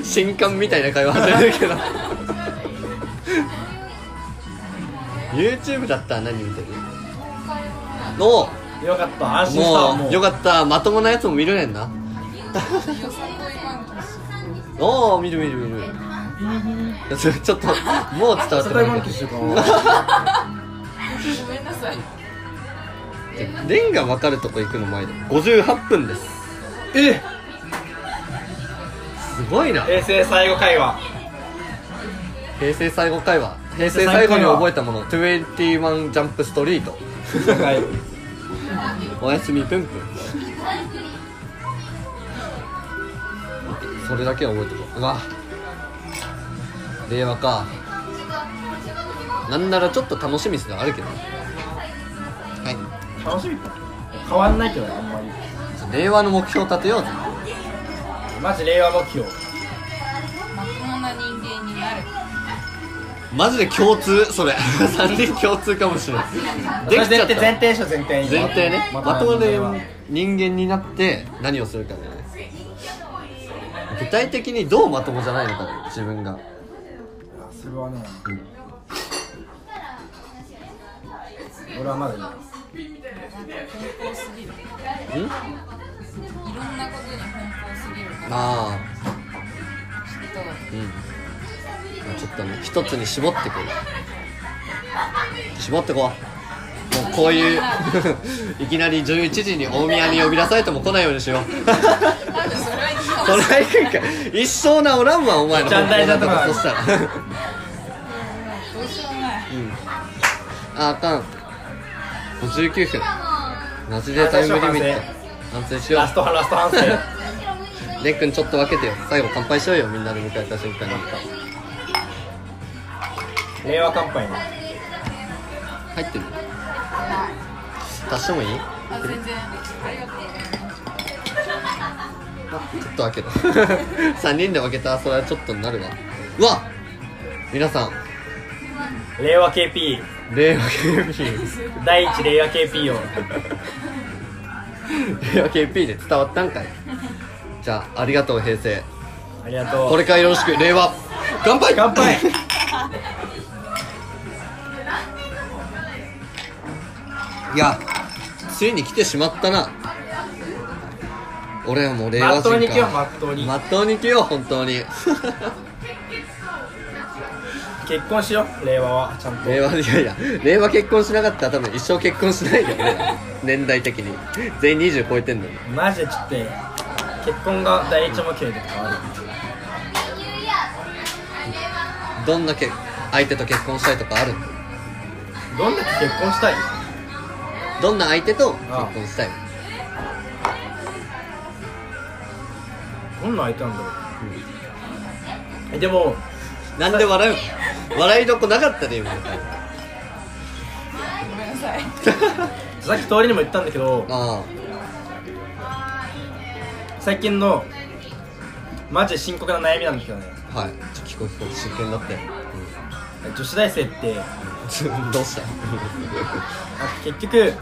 新刊みたいな会話始めるけど YouTube だったら何見てる？のよかった安心したわもうもう。よかった。まともなやつも見るねんな。おお見る見る見る。ちょちょっともう伝わってない満喫しようかごめんなさいレンが分かるとこ行くの前で。58分です。えすごいな。平成最後会話。平成最後会話平成最後に覚えたもの21ジャンプストリートおやすみぷんぷん。それだけは覚えておこう。うわ。令和か。なんならちょっと楽しみっすね。あるけどはい。楽しみ変わんないけどねあんまり。令和の目標立てようぜ。マジ令和目標。まともな人間になるマジで共通それ。3人共通かもしれない。できちゃった。前提前提でしょ前提に前提ね。ままともで人間になって何をするか具体的にどうまともじゃないのか自分が。あそれはね、俺はまだいい奔放すぎるん？いろんなことに奔放すぎるから。ああ。きっとうん。まあちょっとね一つに絞ってこう絞ってこうもうこういう いきなり11時に大宮に呼び出されても来ないようにしよう。それはいくんか。一生なおらんわお前のちゃんとこ方向そしたら。どうしようもないああかん。59分。マジでタイムリミット。反省しよラストラスト反省。うレックンちょっと分けてよ。最後乾杯しようよみんなで迎えた瞬間に令和乾杯ね入ってる？足してもいい？あ全然。ありがとうちょっと分けろ3人で分けた？らそれはちょっとになるわ。うわ！皆さん。令和 KP 令和 KP 第一令和 KP を令和 KP で伝わったんかい。じゃあありがとう平成。ありがとう。これからよろしく。令和。乾杯！乾杯いやついに来てしまったな。俺はもう令和人か。まっとうに行けよまっとうに。まっとうに行けよ本当に。結婚しよう令和はちゃんと。令和いやいや令和結婚しなかったら多分一生結婚しないよね 年代的に。全員20超えてんのに。マジでちょっとね結婚が第一目標で変わる。どんなけ相手と結婚したいとかあるの？どんだけ結婚したい？どんな相手と結婚したいどんな相手なんだろう、えでもなんで笑うの？笑いどこなかったね今。ごめんなさい。さっき通りにも言ったんだけどあ最近のマジで深刻な悩みなんだけどね。あはい。ちょっと聞こう聞こう真剣だって、女子大生ってうん、どうした？あ結局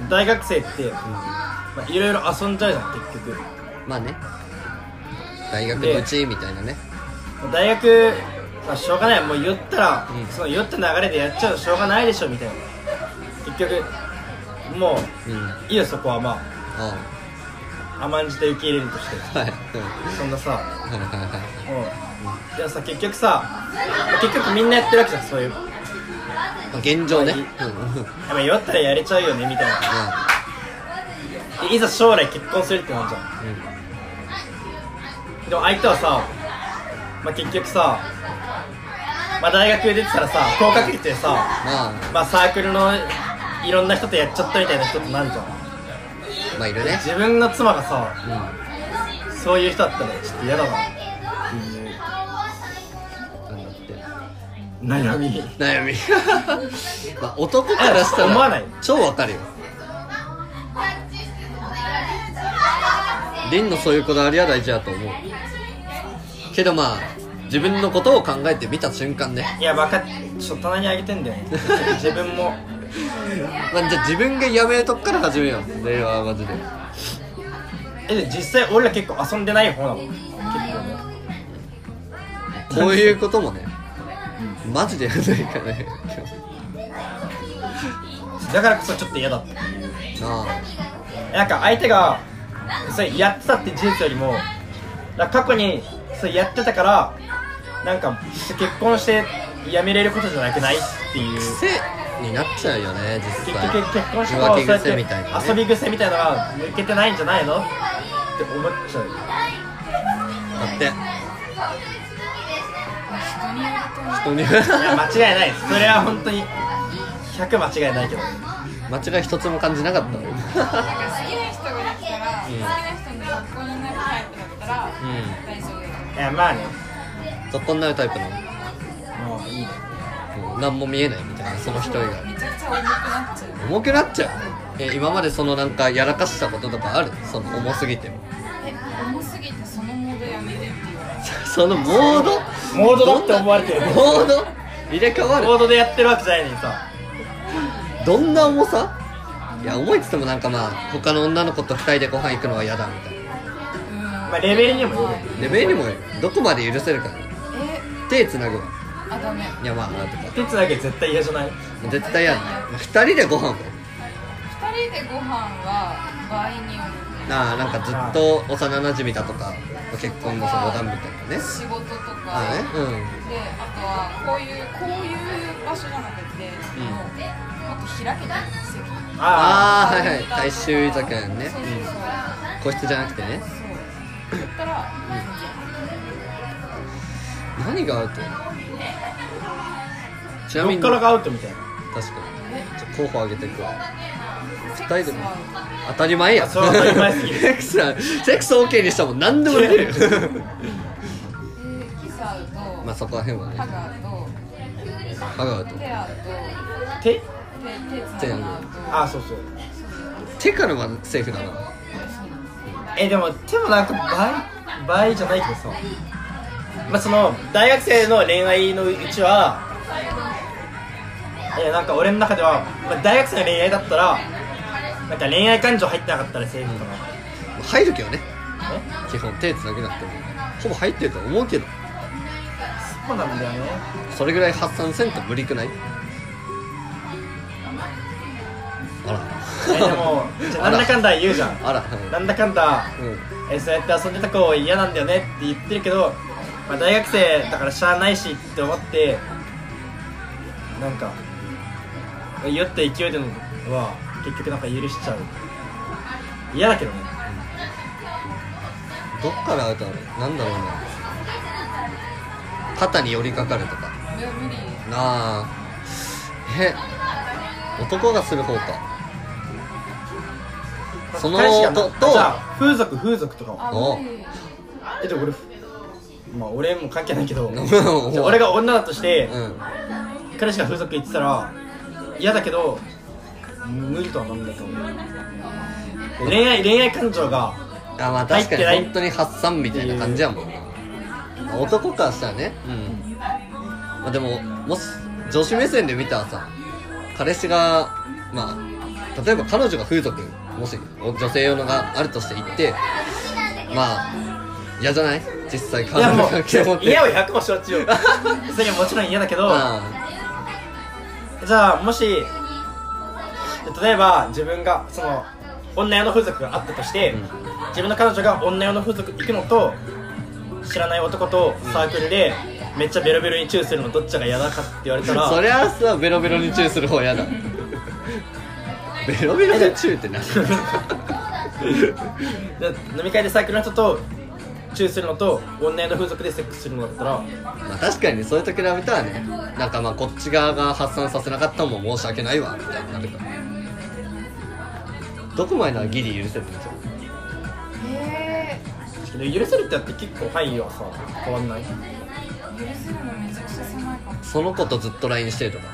うん。大学生ってまあいろいろ遊んじゃうじゃん結局。まあね。大学のうちみたいなね。大学、まあ、しょうがない。もう言ったら、うん。その言った流れでやっちゃうのしょうがないでしょみたいな。結局もういいよそこはまあ。あ甘んじて受け入れるとして。はい。そんなさ。うん。でもさ結局さ結局みんなやってるわけじゃんそういうまあ現状ね。まうん。酔ったらやれちゃうよねみたいな。でいざ将来結婚するってなるじゃん。でも相手はさ、まあ、結局さ、まあ、大学出てたらさ高学歴でさ、まあまあ、サークルのいろんな人とやっちゃったみたいな人ってなるじゃん。まあいるね。自分の妻がさうん。そういう人だったらちょっと嫌だな悩み。悩み。まあ男からしたら思わない。超わかるよ。凛のそういうこだわりは大事だと思う。けどまあ自分のことを考えてみた瞬間ね、いや分かっちょっと棚にあげてんだよね。自分も。まあ、じゃあ自分がやめるとこから始めよう。令和はマジで。えで実際俺ら結構遊んでない方なの？結構ねこういうこともねマジでやらないからね。だからこそちょっと嫌だった。っていうあ。なんか相手がそれやってたって事実よりも過去にそれやってたからなんか結婚して辞めれることじゃなくないっていう。あ癖になっちゃうよね実際。結局結婚してもそうやって遊び癖みたいなのが抜けてないんじゃないのって思っちゃう。あって人による間違いないです。それは本当に100間違いないけど。間違い一つも感じなかったのなんか好きな人ができたら、好きな人に学校になるタイプだったら、うん。大丈夫いやまあね。続行になるタイプの。もういいね。もう何も見えないみたいなその人以外めちゃくちゃ重くなっちゃう。重くなっちゃう？え今までそのなんかやらかしたこととかある？その重すぎてもそのモード？モードだって思われてる。モード入れ替わる。モードでやってるわけじゃないのにさ。どんな重さ？いや重いっつってもなんかまあ他の女の子と二人でご飯行くのは嫌だみたいな。まあレベルにもよる。レベルにもよる。どこまで許せるかねえ？手つなぐわ。あダメ。いやまあとか。手つなげ絶対嫌じゃない？絶対嫌だね。二人でご飯も二人でご飯は場合によるなあなんかずっと幼馴染だとか結婚の相談みたいなね。仕事とか。あね。うん。であとはこういうこういう場所じゃなくて、うんもっと開けた席。ああはいはい。大衆居酒屋のね、そうそうそう。うん、個室じゃなくてね。そう。だったら、何がアウト？ちなみにどっからがアウトみたいな。確かに。ちょ候補挙げてくわ。セ二人でも当たり前やあそう当たり前すぎる。セックスはセックス OK にしたらもん何でもできる。よ えーキスアウト、まあそこら辺はね。ハグアウトハグアウト手手手手つなぐアウトあそうそう。手からはセーフだな。えでもでもなんか倍倍じゃないけどさまあその大学生の恋愛のうちはえなんか俺の中では、まあ、大学生の恋愛だったらなんか恋愛感情入ってなかったらセーフか。な、入るけどね。え？基本手つなげなくても。ほぼ入ってると思うけど。そうなんだよね。それぐらい発散せんと無理くない？あら。えでもじゃあなんだかんだ言うじゃん。あら。なんだかんだうん。えそうやって遊んでた子嫌なんだよねって言ってるけど、まあ、大学生だからしゃあないしって思ってなんか酔った勢いでのは結局なんか許しちゃう。嫌だけどね。どっからアウトなのなんだろうね。肩に寄りかかるとか。なあ。え男がする方か。そのとあじゃあ風俗風俗とかは？あお無理。えでも俺まあ俺も関係ないけど俺が女だとしてうん。彼氏が風俗行ってたら嫌だけど無理とはなん。だと思う恋愛恋愛感情があまあ確かに本当に発散みたいな感じやもん。な男からしたらね。うん。まあでももし女子目線で見たらさ彼氏がまあ例えば彼女が風俗もし女性用のがあるとして行ってまあ嫌じゃない？実際彼女いやも関係持ってう嫌は100も承知よそれはもちろん嫌だけど。あ。じゃあもし例えば自分がその女用の風俗があったとして、うん。自分の彼女が女用の風俗行くのと知らない男とサークルでめっちゃベロベロにチューするのどっちが嫌だかって言われたら そりゃさベロベロにチューする方嫌だ。ベロベロにチューって何？で 飲み会でサークルの人とチューするのと女用の風俗でセックスするのだったらまあ確かにねそれと比べたらねなんかまあこっち側が発散させなかったのも申し訳ないわみたいになるからどこまでならギリ許せるんですよ。えで許せるってやって結構範囲はさ変わんない？ー、許せるのめちゃくちゃ狭いかも。その子とずっと LINE してるとか？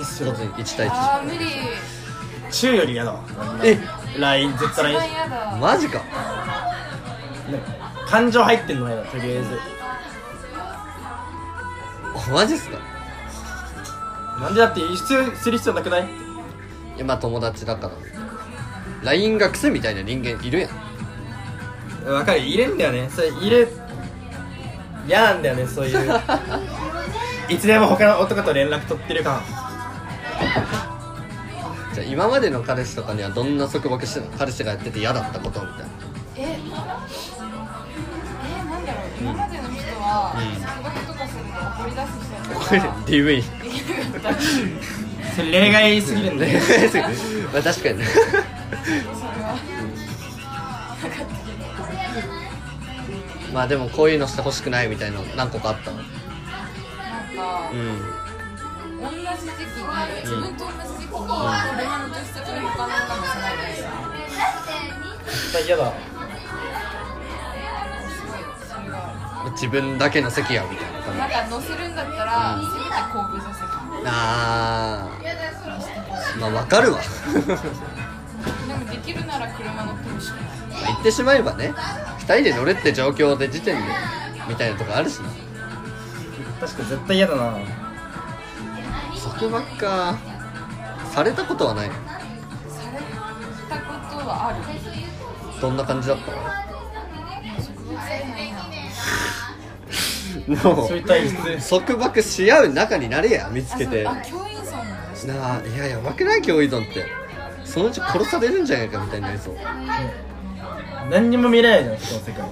一つに1対1あー無理。チューより嫌だわ。え？LINE 絶一対 LINE マジか。ね感情入ってんの嫌だとりあえず。あマジっすか？なんでだって必要する必要なくない？いやまあ友達だから LINE が癖みたいな人間いるやん。わかるいるんだよね。それいる嫌なんだよねそういう。いつでも他の男と連絡取ってる感じゃあ今までの彼氏とかにはどんな束縛してた彼氏がやってて嫌だったことみたいな。ええなんだろう今までの人はうん。束縛とかするのを掘り出す人や DV った。それ例外すぎるんだよ。まあ確かにまあでもこういうのしてほしくないみたいなの何個かあったのなん。か、うん。同じ時期に自分と同じ時期に車の助手席に他の女乗せないでほし絶対嫌だ自分だけの席やみたいな感じなん。か乗せるん。だったら、うん。せめて後部座席あーまあわかるわでもできるなら車乗ってほしくない。言ってしまえばね2人で乗れって状況で時点でみたいなとこあるしな。確かに絶対嫌だな。束縛かされたことはない。されたことはある。どんな感じだった？もそう束縛し合う仲になれや見つけて。あ教員さんもなあいややばくない教依存ってそのうち殺されるんじゃないかみたいになりそう何にも見れないじゃんその世界。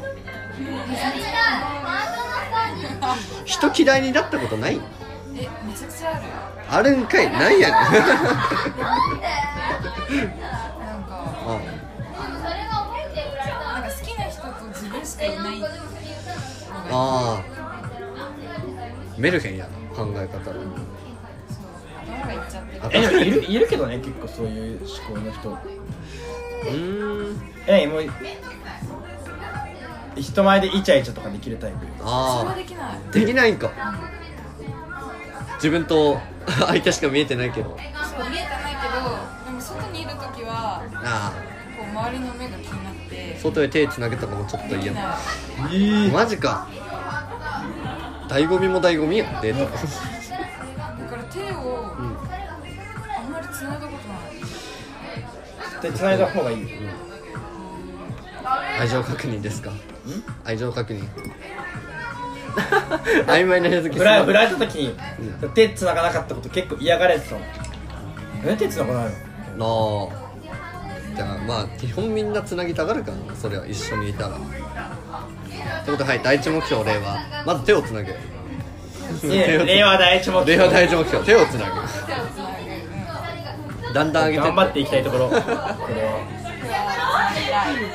人嫌いになったことない？えめちゃくちゃある。あるんかい？なんやねん。なんかあなんか好きな人と自分しかいない。のがあ。メルヘンやな考え方。そえでもいるいるけどね結構そういう思考の人。うーん。えもう人前でイチャイチャとかできるタイプ。それはあできない。あできないんか。自分と 相手しか見えてないけど。そう見えてないけどでも外にいる時はあこう周りの目が気になって。あ外で手つなげたのもちょっと嫌だ。できない。ええマジか。醍醐味も醍醐味やデートだから手を対繋いだ方がいい愛情確認ですか？愛情確認。曖昧な日付振ら振られた時に、手繋がなかったこと結構嫌がられてたのえ手繋がないの？なあ。じゃあまあ基本みんなつなぎたがるからなそれは一緒にいたら。ってことではい第一目標例はまず手をつなげいや 令和第一目標。例は第一目標。手をつなぐだんだん上げて頑張っていきたいところ。こ れ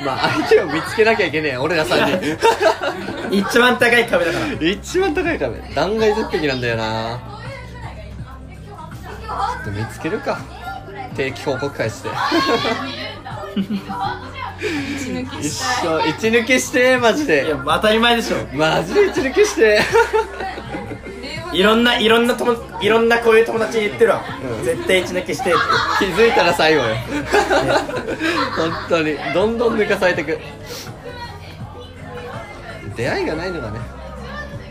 まあ相手を見つけなきゃいけねえ俺ら3人。一番高い壁だから。一番高い壁。断崖絶壁なんだよな。ちょっと見つけるか。定期報告会して。一生一抜けしてマジいでや当たり前でしょ。マジで一抜けして いろんないろんな友いろんなこういう友達に言ってるわ、うん。絶対一抜きして。って気づいたら最後よ。本当に。どんどん抜かされてく。出会いがないのがね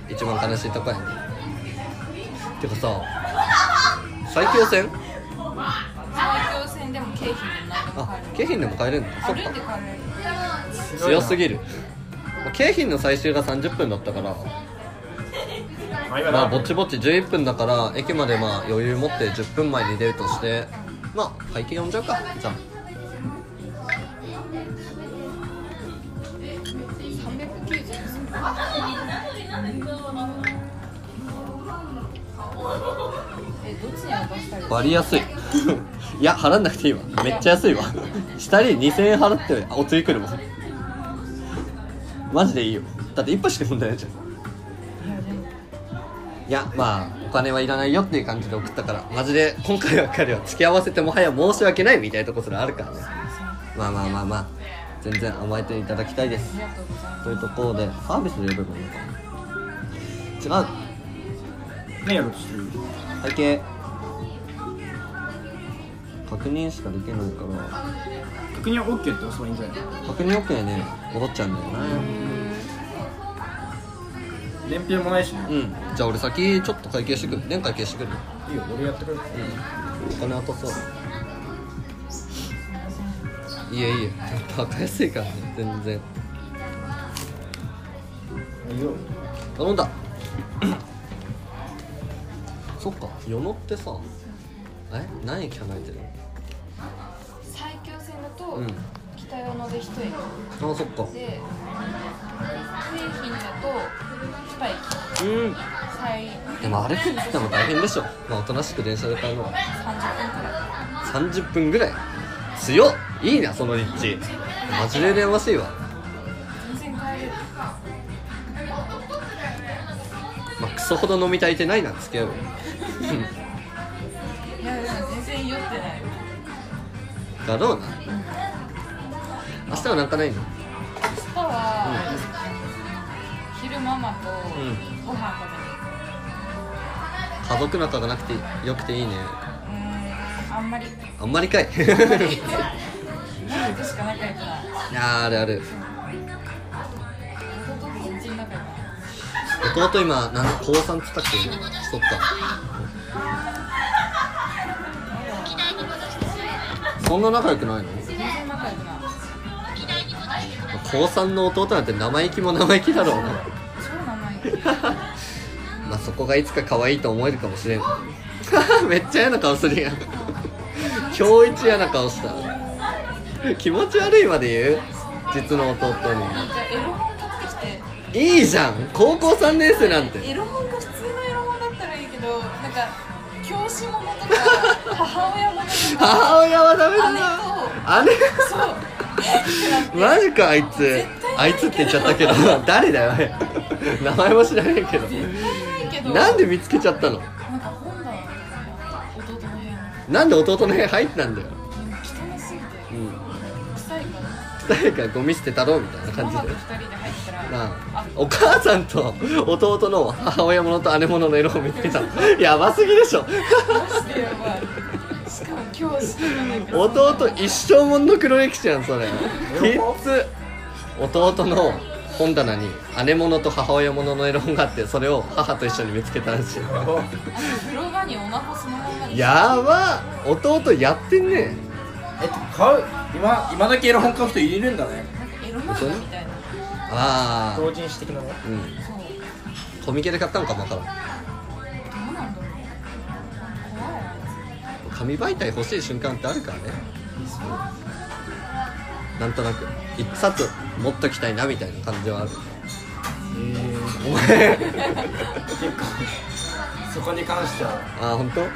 一番悲しいとこやね。てかさ最強戦？最強戦でも景品で何でもあ買える景品でも買えるんだそっか。歩いて買える。強すぎる。まあ景品の最終が30分だったからまあなぼちぼち11分だから駅までまあ余裕持って10分前に出るとしてまあ会計呼んじゃうかじゃあ。390ですえどっちに渡したらい。いや払んなくていいわ。めっちゃ安いわ。下に2000円払ってお釣り来るもん。マジでいいよ。だって一歩しか飲んでないじゃんいやまあお金はいらないよっていう感じで送ったからマジで今回ばっかりは付き合わせてもはや申し訳ないみたいなとこすらあるからね。まあまあまあまあ全然甘えていただきたいです。というところでサービスで呼べばいいのかな。違う。何やろうとしてる？会計確認しかできないから。確認は OK って押せばいいんじゃない？確認 OK ね。戻っちゃうんだよね伝票もないしね。うん。じゃあ俺先ちょっと会計してくる。年会計してくるいいよ俺やってくれ。るお金渡そう。いえいえ。バカ安いからね全然。いいよ。頼んだ。そっか与野ってさえ？何駅離れてる最強戦だと、うん。北与野で一駅。あそっか。で京浜だとっぱうんでも歩くって言っても大変でしょ、まあ、おとなしく電車で帰るのは30分ぐらい。強っ。いいなその立地。マジで羨ましいわ。まあ、クソほど飲みたいってないなつけよう。いやでも全然酔ってない。だろうな。明日はなんかないの？明日は、うん。昼ママとん。ご飯家族仲がなくてよくていいね。うーん。あんまり。あんまりかい。いママとしか仲良くない。やーあるある。弟と全然仲良くない弟今なん高3っつったっけ？そっか。そんな仲良くないの？全然仲良くない。高3の弟なんて生意気も生意気だろうな まあそこがいつか可愛いと思えるかもしれん。めっちゃ嫌な顔するやん。今日一嫌な顔した。気持ち悪いまで言う？実の弟に。いいじゃん。高校3年生なんて。エロ本か普通のエロ本だったらいいけどなんか教師ものとか母親ものとか。母親はダメだ姉な姉そう。マジかあいつあいつって言っちゃったけど 誰だよ名前も知らないけど。なんで見つけちゃったの？なんか本棚弟の部屋になんで弟の部屋入ったんだよ。汚すぎてうん。臭いから誰かゴミ捨てたろみたいな感じで。あお母さんと弟の母親ものと姉ものの色を見つけたの。やばすぎでしょ。弟一生もんの黒歴史やんそれ。きっつ弟の本棚に姉物と母親物のエロ本があってそれを母と一緒に見つけたらしいあの風呂場にお腹そのままに。やば弟やってんね。え買う？今今だけエロ本買う人入れるんだね。なんかエロ漫画みたいな。ああ同人誌的なねうん。そうコミケで買ったのかもわからん。どうなんだろう怖い。あ紙媒体欲しい瞬間ってあるからねなんとなく。一冊持っときたいなみたいな感じはある。お前。結構そこに関しては。あ本当？ま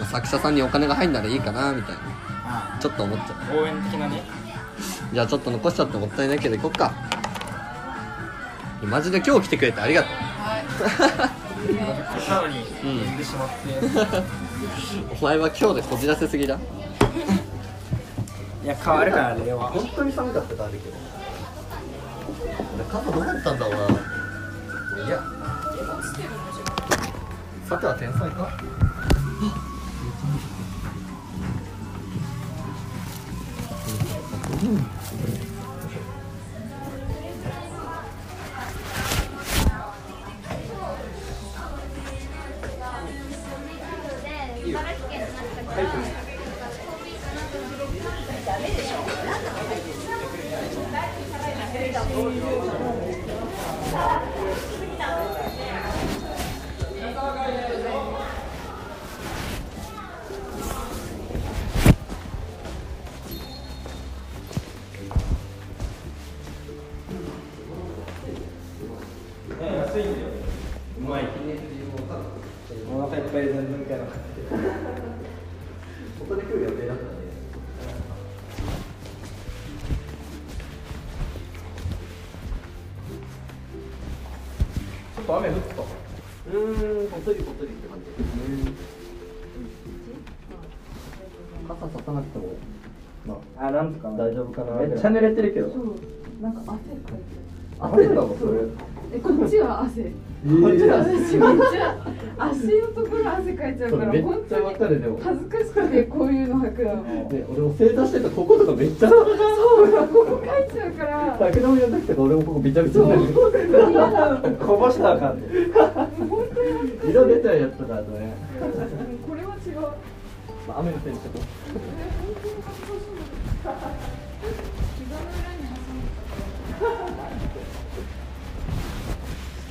あ作者さんにお金が入んならいいかなみたいな。あちょっと思っちゃう。応援的なね。じゃあちょっと残しちゃってもったいないけど行こっか。マジで今日来てくれてありがとう。はい。サウにうん お前は今日でこじらせすぎだいや変わるからねは。本当に寒かったからあるけど。俺傘どうだったんだろうないや。さては天才か？安いかなめっちゃ濡れてるけど。なんか汗かいて汗なの？それ。るえこっちは汗。えこっちは私めっちゃ足のところ汗かいちゃうから本ちゃわ当に恥ずかしくてこういうの履くの。ね、俺も正座してたこことかめっちゃそうここかいちゃうから。酒飲みの時とか俺もここびちゃびちゃになるこぼしたらあかんね本当に。恥ずかしい色出ちゃうやつとかだとね、これは違う。まあ、雨のせいにしとこうち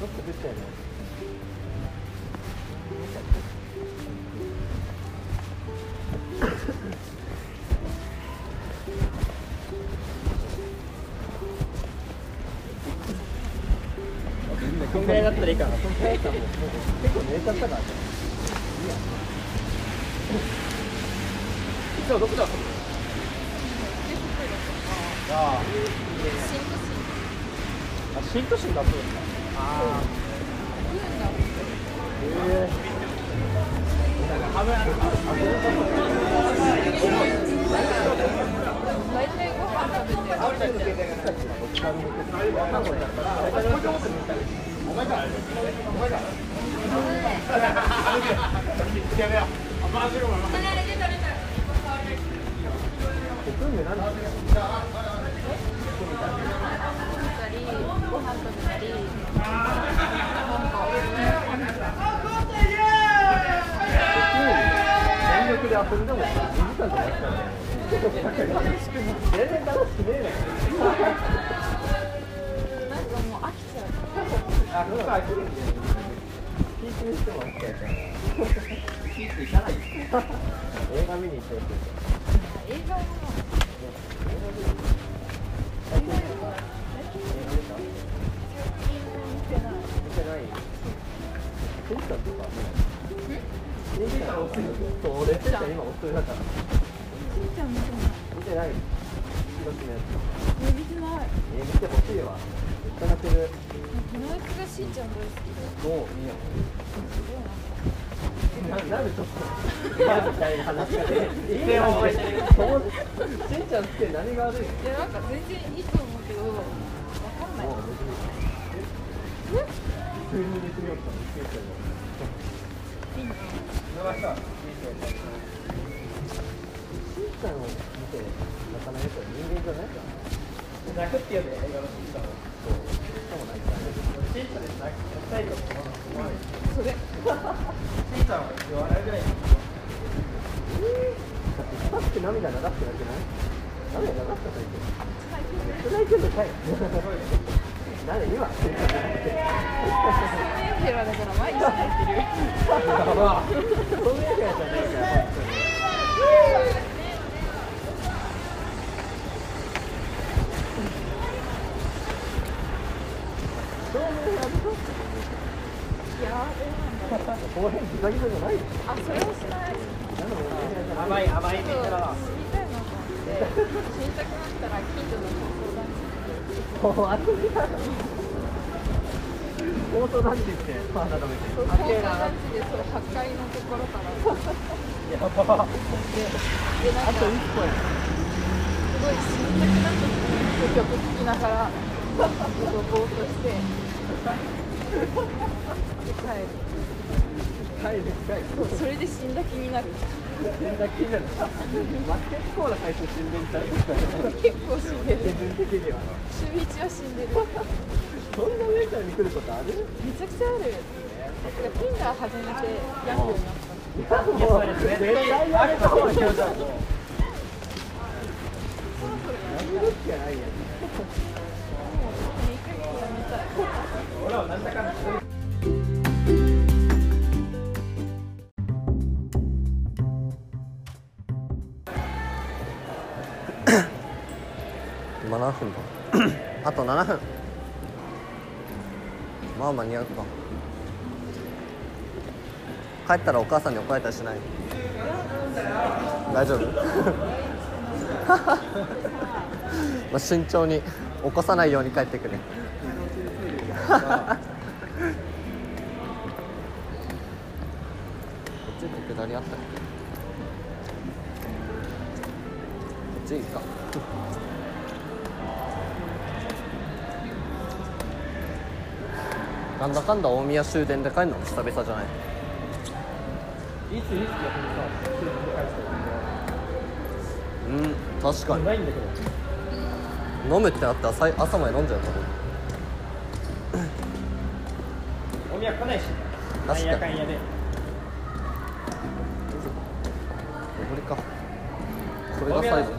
ょっと出ちゃうねあ、そうか、来るんで。ピークにしても飽きちゃうから。ピーク行かない。映画見に行ってほしい。映画も見てない見てない。テンションとかね。テンションそう、俺テンション今おすすめだから。しんちゃん見てない見てない。見てない。え、見てほしいわ。めっちゃ泣ける。このやつがしんちゃん大好きでもういいやななんでちょっと今みたいな話がね一点覚えてるしんちゃんって何が悪いのいやなんか全然いいと思うけどわかんないもう別にえ普通に入れてみようかなしんちゃんがしんちゃんを見て泣かない人は人間じゃないから泣くっていうね映画のしかも泣いたらねシーンで泣きたいと思うそれシーンさんは笑うぐらいだってさっき涙流してなくない涙流した最近泣いてんのかい誰今ヘラだから毎日泣いてるそういうやつじゃないから本当に照明やるといやーどうなんだろうこの辺ギザギザじゃないあそれはしない甘い甘いちょっと目から知りたいなと思って知りたくなったら近所の人に相談してもう遊びだ放送なんて言って改めてそう高校団地でそう8階のところからやばでなんかあと一個やす。ごい死にたくなった曲聴きながらぼーっとして帰るそれで死んだ気になる。全然気になる。まあ結構な回数死んでんちゃう結構死んでる。自分的には週一は死んでる。そんな上からに来ることある。めちゃくちゃある。だから Tinder 始めてヤングになったいやもう絶対やる。と思うけどやめるしかないやんもうメイクやめたいだかんだ今何分だ？あと7分。まあ間に合うか。帰ったらお母さんに怒られたりしない。大丈夫？まあ慎重に起こさないように帰ってくれこっちって下りあったっけ？こっちいいか。なんだかんだ大宮終電で帰るのも久々じゃない？いついつ逆にさ週に返してうん確かに。ないんだけど飲むってなったらさい朝まで飲んじゃうと思うおみや来ないしなんやかんやで。か。これが最後。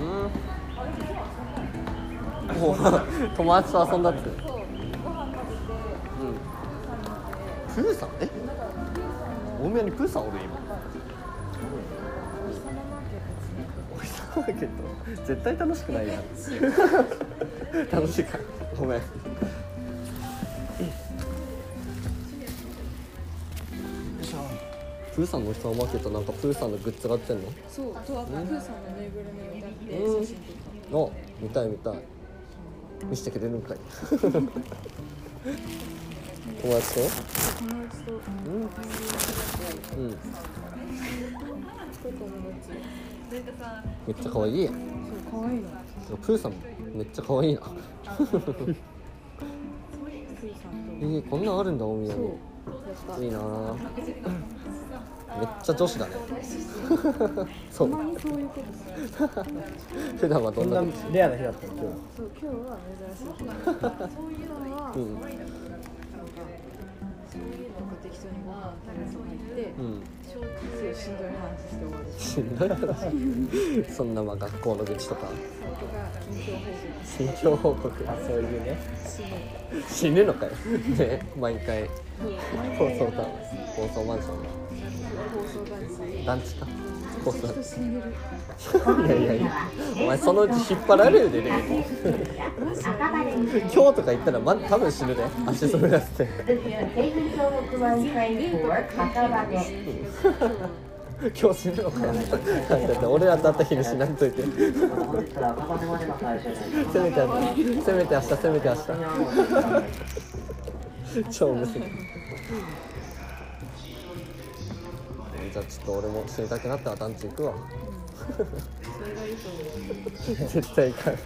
うん。友達と遊んだってそうご飯食べてうんプーさん？え？大宮にプーさんおる今。お日様マーケット。絶対楽しくないやん。楽しいか。ごめん。プーさんのお日様マーケットなんかプーさんのグッズが売ってんの？そうとあとプーさんのぬいぐるみを買ってうん。写真見たい見たい。見せてくれるんかい 友達と友達とうん。うんめっちゃ可愛い。そう可愛いのプーさんめっちゃ可愛いな。えー、こんなんあるんだ大宮に。いいな。ぁめっちゃ女子だね。そう。普段はどこんなレアな日だったの今日そう今日は珍しい。うんなん。かそういうとか適当にご飯食べそう入って、うんすぐしんどい話して終わるしん。どい話そんなまあ学校の愚痴とか。近況報告あそういうね。死ぬのかよ。ね。毎回放送だ。放送マンション放送がの団地か放送人死んいやいやいやお前そのうち引っ張られるでね今日。とか言ったらま多分死ぬで。足それ出して。今日死ぬのかよだって俺らと会った日に死なんといて。せめてせめて明日せめて明日。超むずい。じゃあちょっと俺も死にたくなったら団地行くわ。それがいいと思う絶対行かん。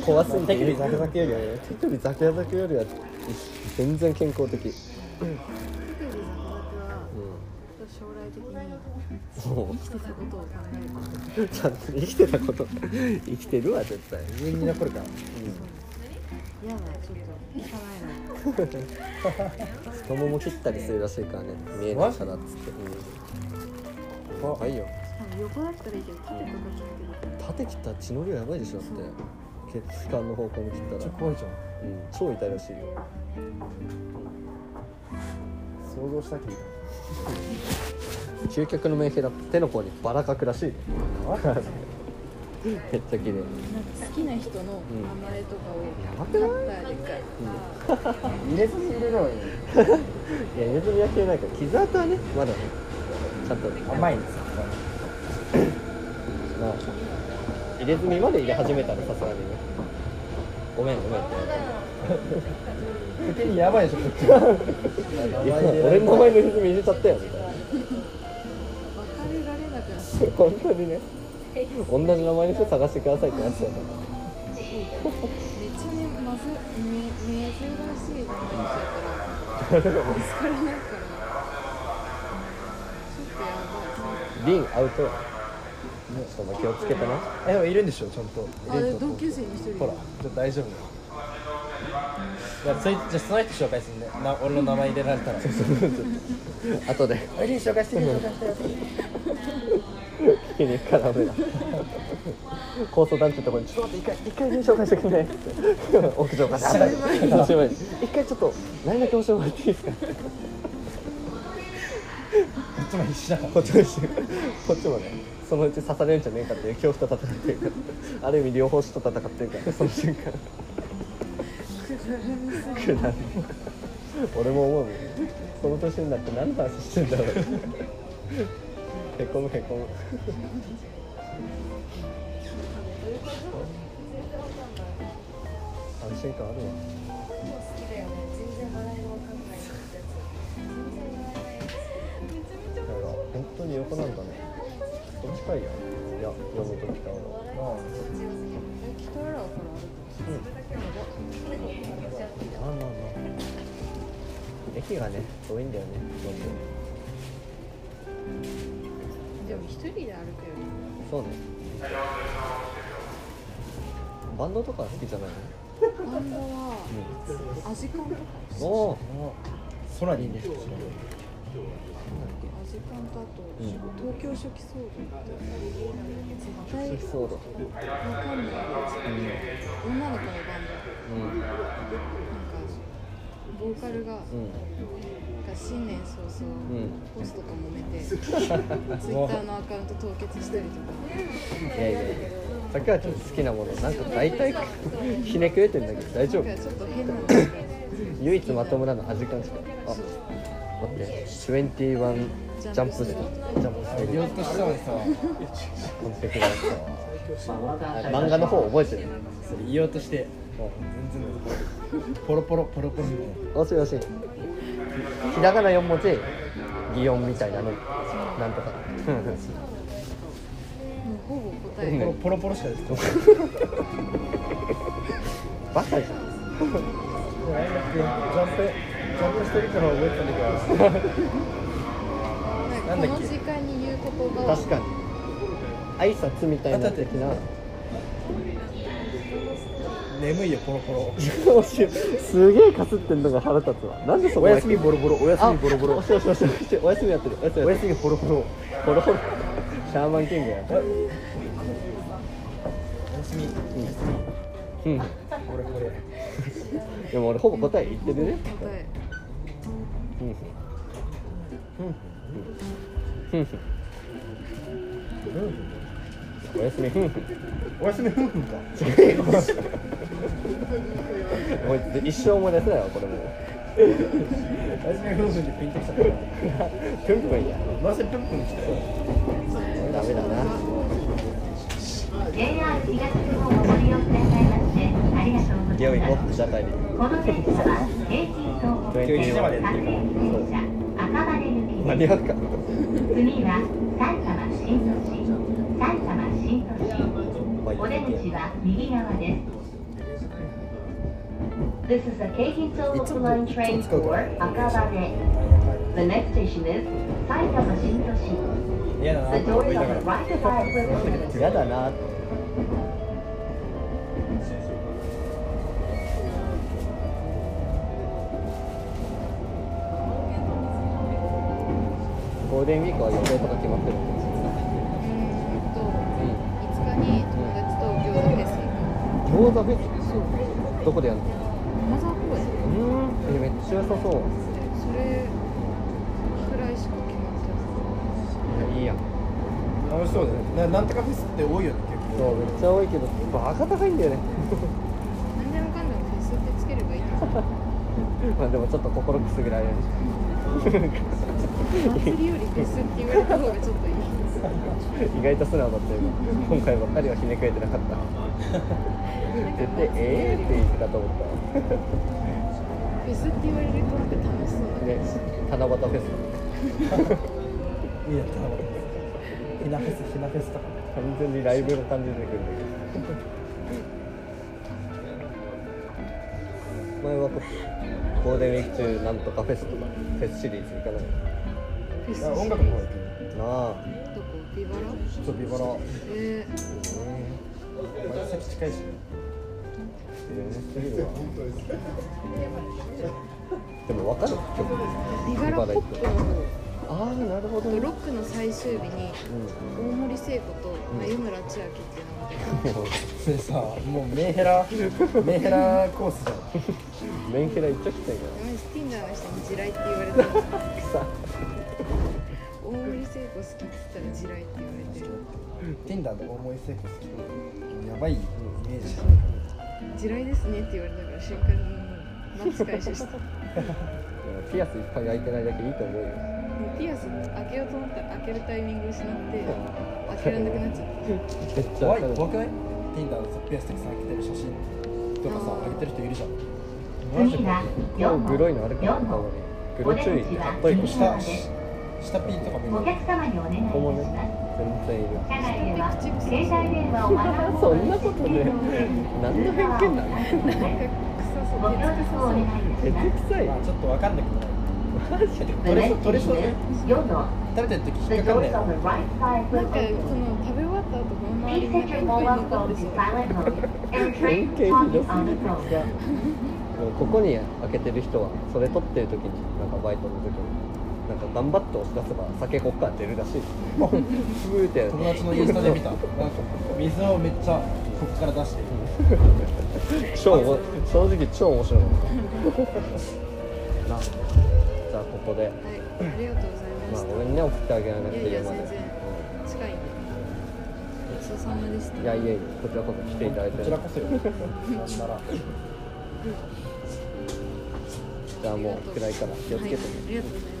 怖すぎて手首ザクザクよりはね手首ザクザクよりは全然健康的手首ザクザクは将来的に生きてたことを考えるちゃん。と生きてたこと生きてるわ絶対上に残るから嫌だちょっと行かな太もも切ったりするらしいからね見えないからっつってうん。怖いよ。多分横だったらいいけど縦とか切ってる縦切ったら血の量やばいでしょだって。血管の方向に切ったら。怖いじゃんうん超痛いらしいよ。想像したきり 究極の名兵だって手の甲にバラかくらしいよめっちゃ綺麗。好きな人の名前とかをやばくカない？ッターでかい入れずに入れるのに いやネズミは消えないから傷跡はねまだねちゃんと甘いんですよ。まあ入れ墨まで入れ始めたらさすがにね。ごめんごめん。って時にやばいでしょこっちいや俺の名前の入れ墨入れちゃったよみたいな。別れられなくなって本当にね同じ名前の人探してくださいってなってたよね。めっちゃねまずめ珍しい。名前にしちゃったら見つからないからちょっとやばいリンアウト。やちょっとお前気をつけてなえでもいるんでしょちゃんと。あで同級生に一人ほらじゃあ大丈夫。だよそいじゃあその人紹介するねな俺の名前入れられたら。後で。あれ紹介して紹介して聞きに行くから俺ら高層団地のところに。ちょっと待って一回一回紹介してくんない？って屋上から一回 一回ちょっと何だけ教えてもらっていいですか？こっちも必死だから。こっちも一緒こっちもねそのうち刺されるんじゃねえかっていう恐怖と戦ってるから。ある意味両方死と戦ってるからその瞬間。くだらん俺も思うもんその年になって何の話してんだろう。へこむへこむ。安心感あるわ本当に横なんだね。どっちかいやいや読むときた俺北浦和からあまあまあ駅がね遠いんだよね。どんどんでも一人で歩くよりそうね。バンドとか好きじゃない？バンドはのアジカンとかうんおお空にねアジカンとあと、うん。東京初期騒動って絶対好きそうだわかんない。やつ女の子のバンうんドなんかボーカルが、うんが新年早々、うんホストと揉めてツイッターのアカウント凍結したりとかい。やい。やい。やさっきはちょっと好きなものなんか大体ひねくれてんだけど大丈夫唯一まともなの味感しかあ待って。21ジャンプスジャンプス言おうとしたのにさ完璧だった漫画の方覚えてる。言おうとして全然ポロポロポロポロみたいな惜しい惜しいひらがな4文字擬音みたいなのなんとかほぼ答えうんポロポロしか出てこないバカじゃんジャンプジャンプしてるから覚えてたんだけ？どなんかこの時間に言う言葉確かに。挨拶みたいな的な。眠いよポロポロ。すげえかすってんのが腹立つわ。なんでそこおやすみボロボロおやすあみボロボロ。おやすみやってる。おやすみおやすみボロボロ。ホロホロ。シャーマンキングや。おやすみ。うん。これこれ。でも俺ほぼ答え言ってるね。答え。うんうんうんおやすみふんふんおやすみ夫婦かおい一生思い出せないわこれもおやすみ夫婦にピンときたか。らプンプンやなぜプンプン来たダメだな JR 東日本をご利用くださいましてありがとうこの電車ゲオ行こう、じゃあ帰り。今日1時までやってるから。間に合うか。いやだな。ゴールデンウィークは予定とか決まってるん。ですうん。5日に友達と餃子フェス行餃子フェスどこでやるのマザー公園うん。えめっちゃ良さそうそれくらいしか決まってないいいや楽しそうだねななん。とかフェスって多いよね結構そうめっちゃ多いけどバカ高いん。だよね何でもかん。でもフェスってつければいいまあでもちょっと心くすぐられる祭りよりフェスって言われた方がちょっといい意外と素直だったよ。今回ばっかりはひねくれてなかった。絶対ええって言ってたと思った。フェスって言われるとなんか楽しそうだね。七夕フェス。いいやったひなフェスひなフェスとか。完全にライブの感じ出てくるんだけど。前はこゴールデンウィーク中なんとかフェスとかフェスシリーズ行かないフェスあ音楽の方行くなあどこ？ビバラそうビバラえまあ席近いしでも分かるビバラポップの方。ああなるほどね。ロックの最終日に大森聖子と眉村千秋っていうのがそれさもうメンヘラメンヘラコースじゃん。メンヘラ一直線や。マジ Tinder の人に地雷って言われた大森聖子好きって言ったら地雷って言われてる Tinder の大森聖子好き。やばいイメージ。地雷ですねって言われたから瞬間にマックス回収したもピアスいっぱい開いてないだけいいと思うようピアス開けようと思ったら開けるタイミング失って開けられなくなっちゃっためっちゃ怖い怖くない Tinder のさピアスとかさ開けてる写真とかさ上げてる人いるじゃん次は4今日グロいのあるから。4顔号にグロ注意ってかっこいい下ピンとか見おる客様にお願いしここもねます全然いる。車内では携帯電話をマナーそんなことで何の偏見なのご協力をお願いいたケしますいまあちょっとわかんなくない？マジで The 取れそう取れそうね？食べてる時引っかかんなんか.その食べ終わった後この周りに残って on the phone. もうここに開けてる人はそれ取ってる時になんかバイトの時になんか頑張って押し出せば酒こっから出るらしいふーって友達のインスタで見た。なんか水をめっちゃこっから出して。超正直超面白かったなじゃあここで。はいありがとうございました。まあごめんね送ってあげられなくいやいやて家まで全然近いごちそうさまでした。いやいやいやこちらこそ来ていただいてこちらこそよなんなら。じゃあもう暗いから気をつけてね、はい、ありがとうございます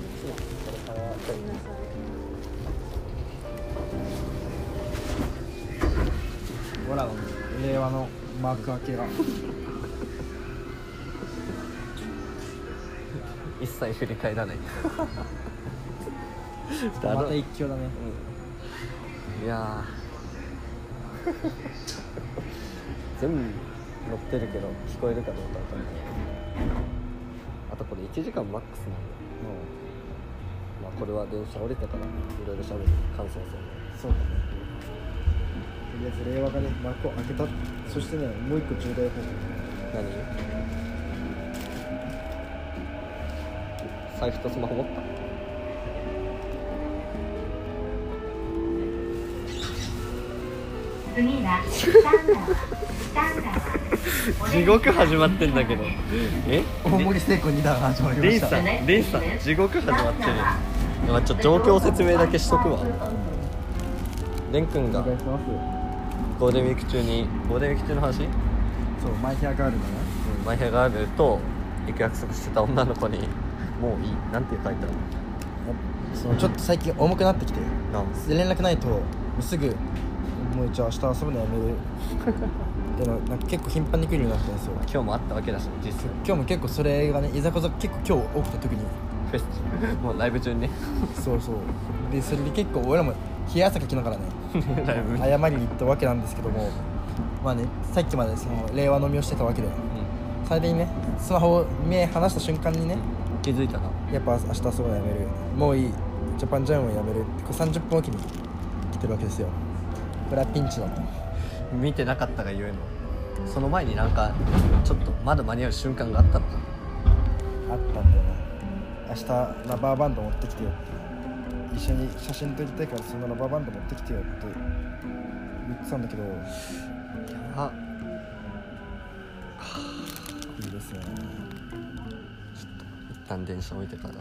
ほら令和の幕開けが。一切振り返らない。また一挙だね。いやー。全部乗ってるけど聞こえるかどうかわかんない。あとこれ1時間マックスなんだまあこれは電車降りてからいろいろ喋る感想戦。そうだね。とりあえず令和がね幕を開けたそしてねもう一個重大報告。何？財布とスマホ持った？次は三川三川地獄始まってんだけど。え？大盛り成功2段始まりました。リンさんリンさん地獄始まってるまあちょっと状況説明だけしとくわ。レン君がゴールデンウィーク中にゴールデンウィーク中の話？そうマイヘアガールだねマイヘアガールと行く約束してた女の子にもういい？なんて書いてあるそのちょっと最近重くなってきて。で連絡ないともうすぐもうじゃあ明日遊ぶのやめる。っていなんか結構頻繁に来るようになったんですよ。今日もあったわけだし実際。今日も結構それがねいざこざ結構今日起きた時にフェスもうライブ中にね。そうそう。でそれで結構俺らも冷や汗かきながらね ライブ。謝りに行ったわけなんですけどもまあねさっきまでその令和飲みをしてたわけでうそれでねスマホを目離した瞬間にねん。気づいたな。やっぱ明日遊ぶのやめる。もういい。ジャパンジャムをやめるってこれ30分おきに来てるわけですよ。これはピンチだと見てなかったがゆえの。その前になんかちょっとまだ間に合う瞬間があったのか。あったんだ日ラバーバンド持ってきてよ。って一緒に写真撮りたいからそのラバーバンド持ってきてよって言ってたんだけど。あいいですよね一旦電車置いてから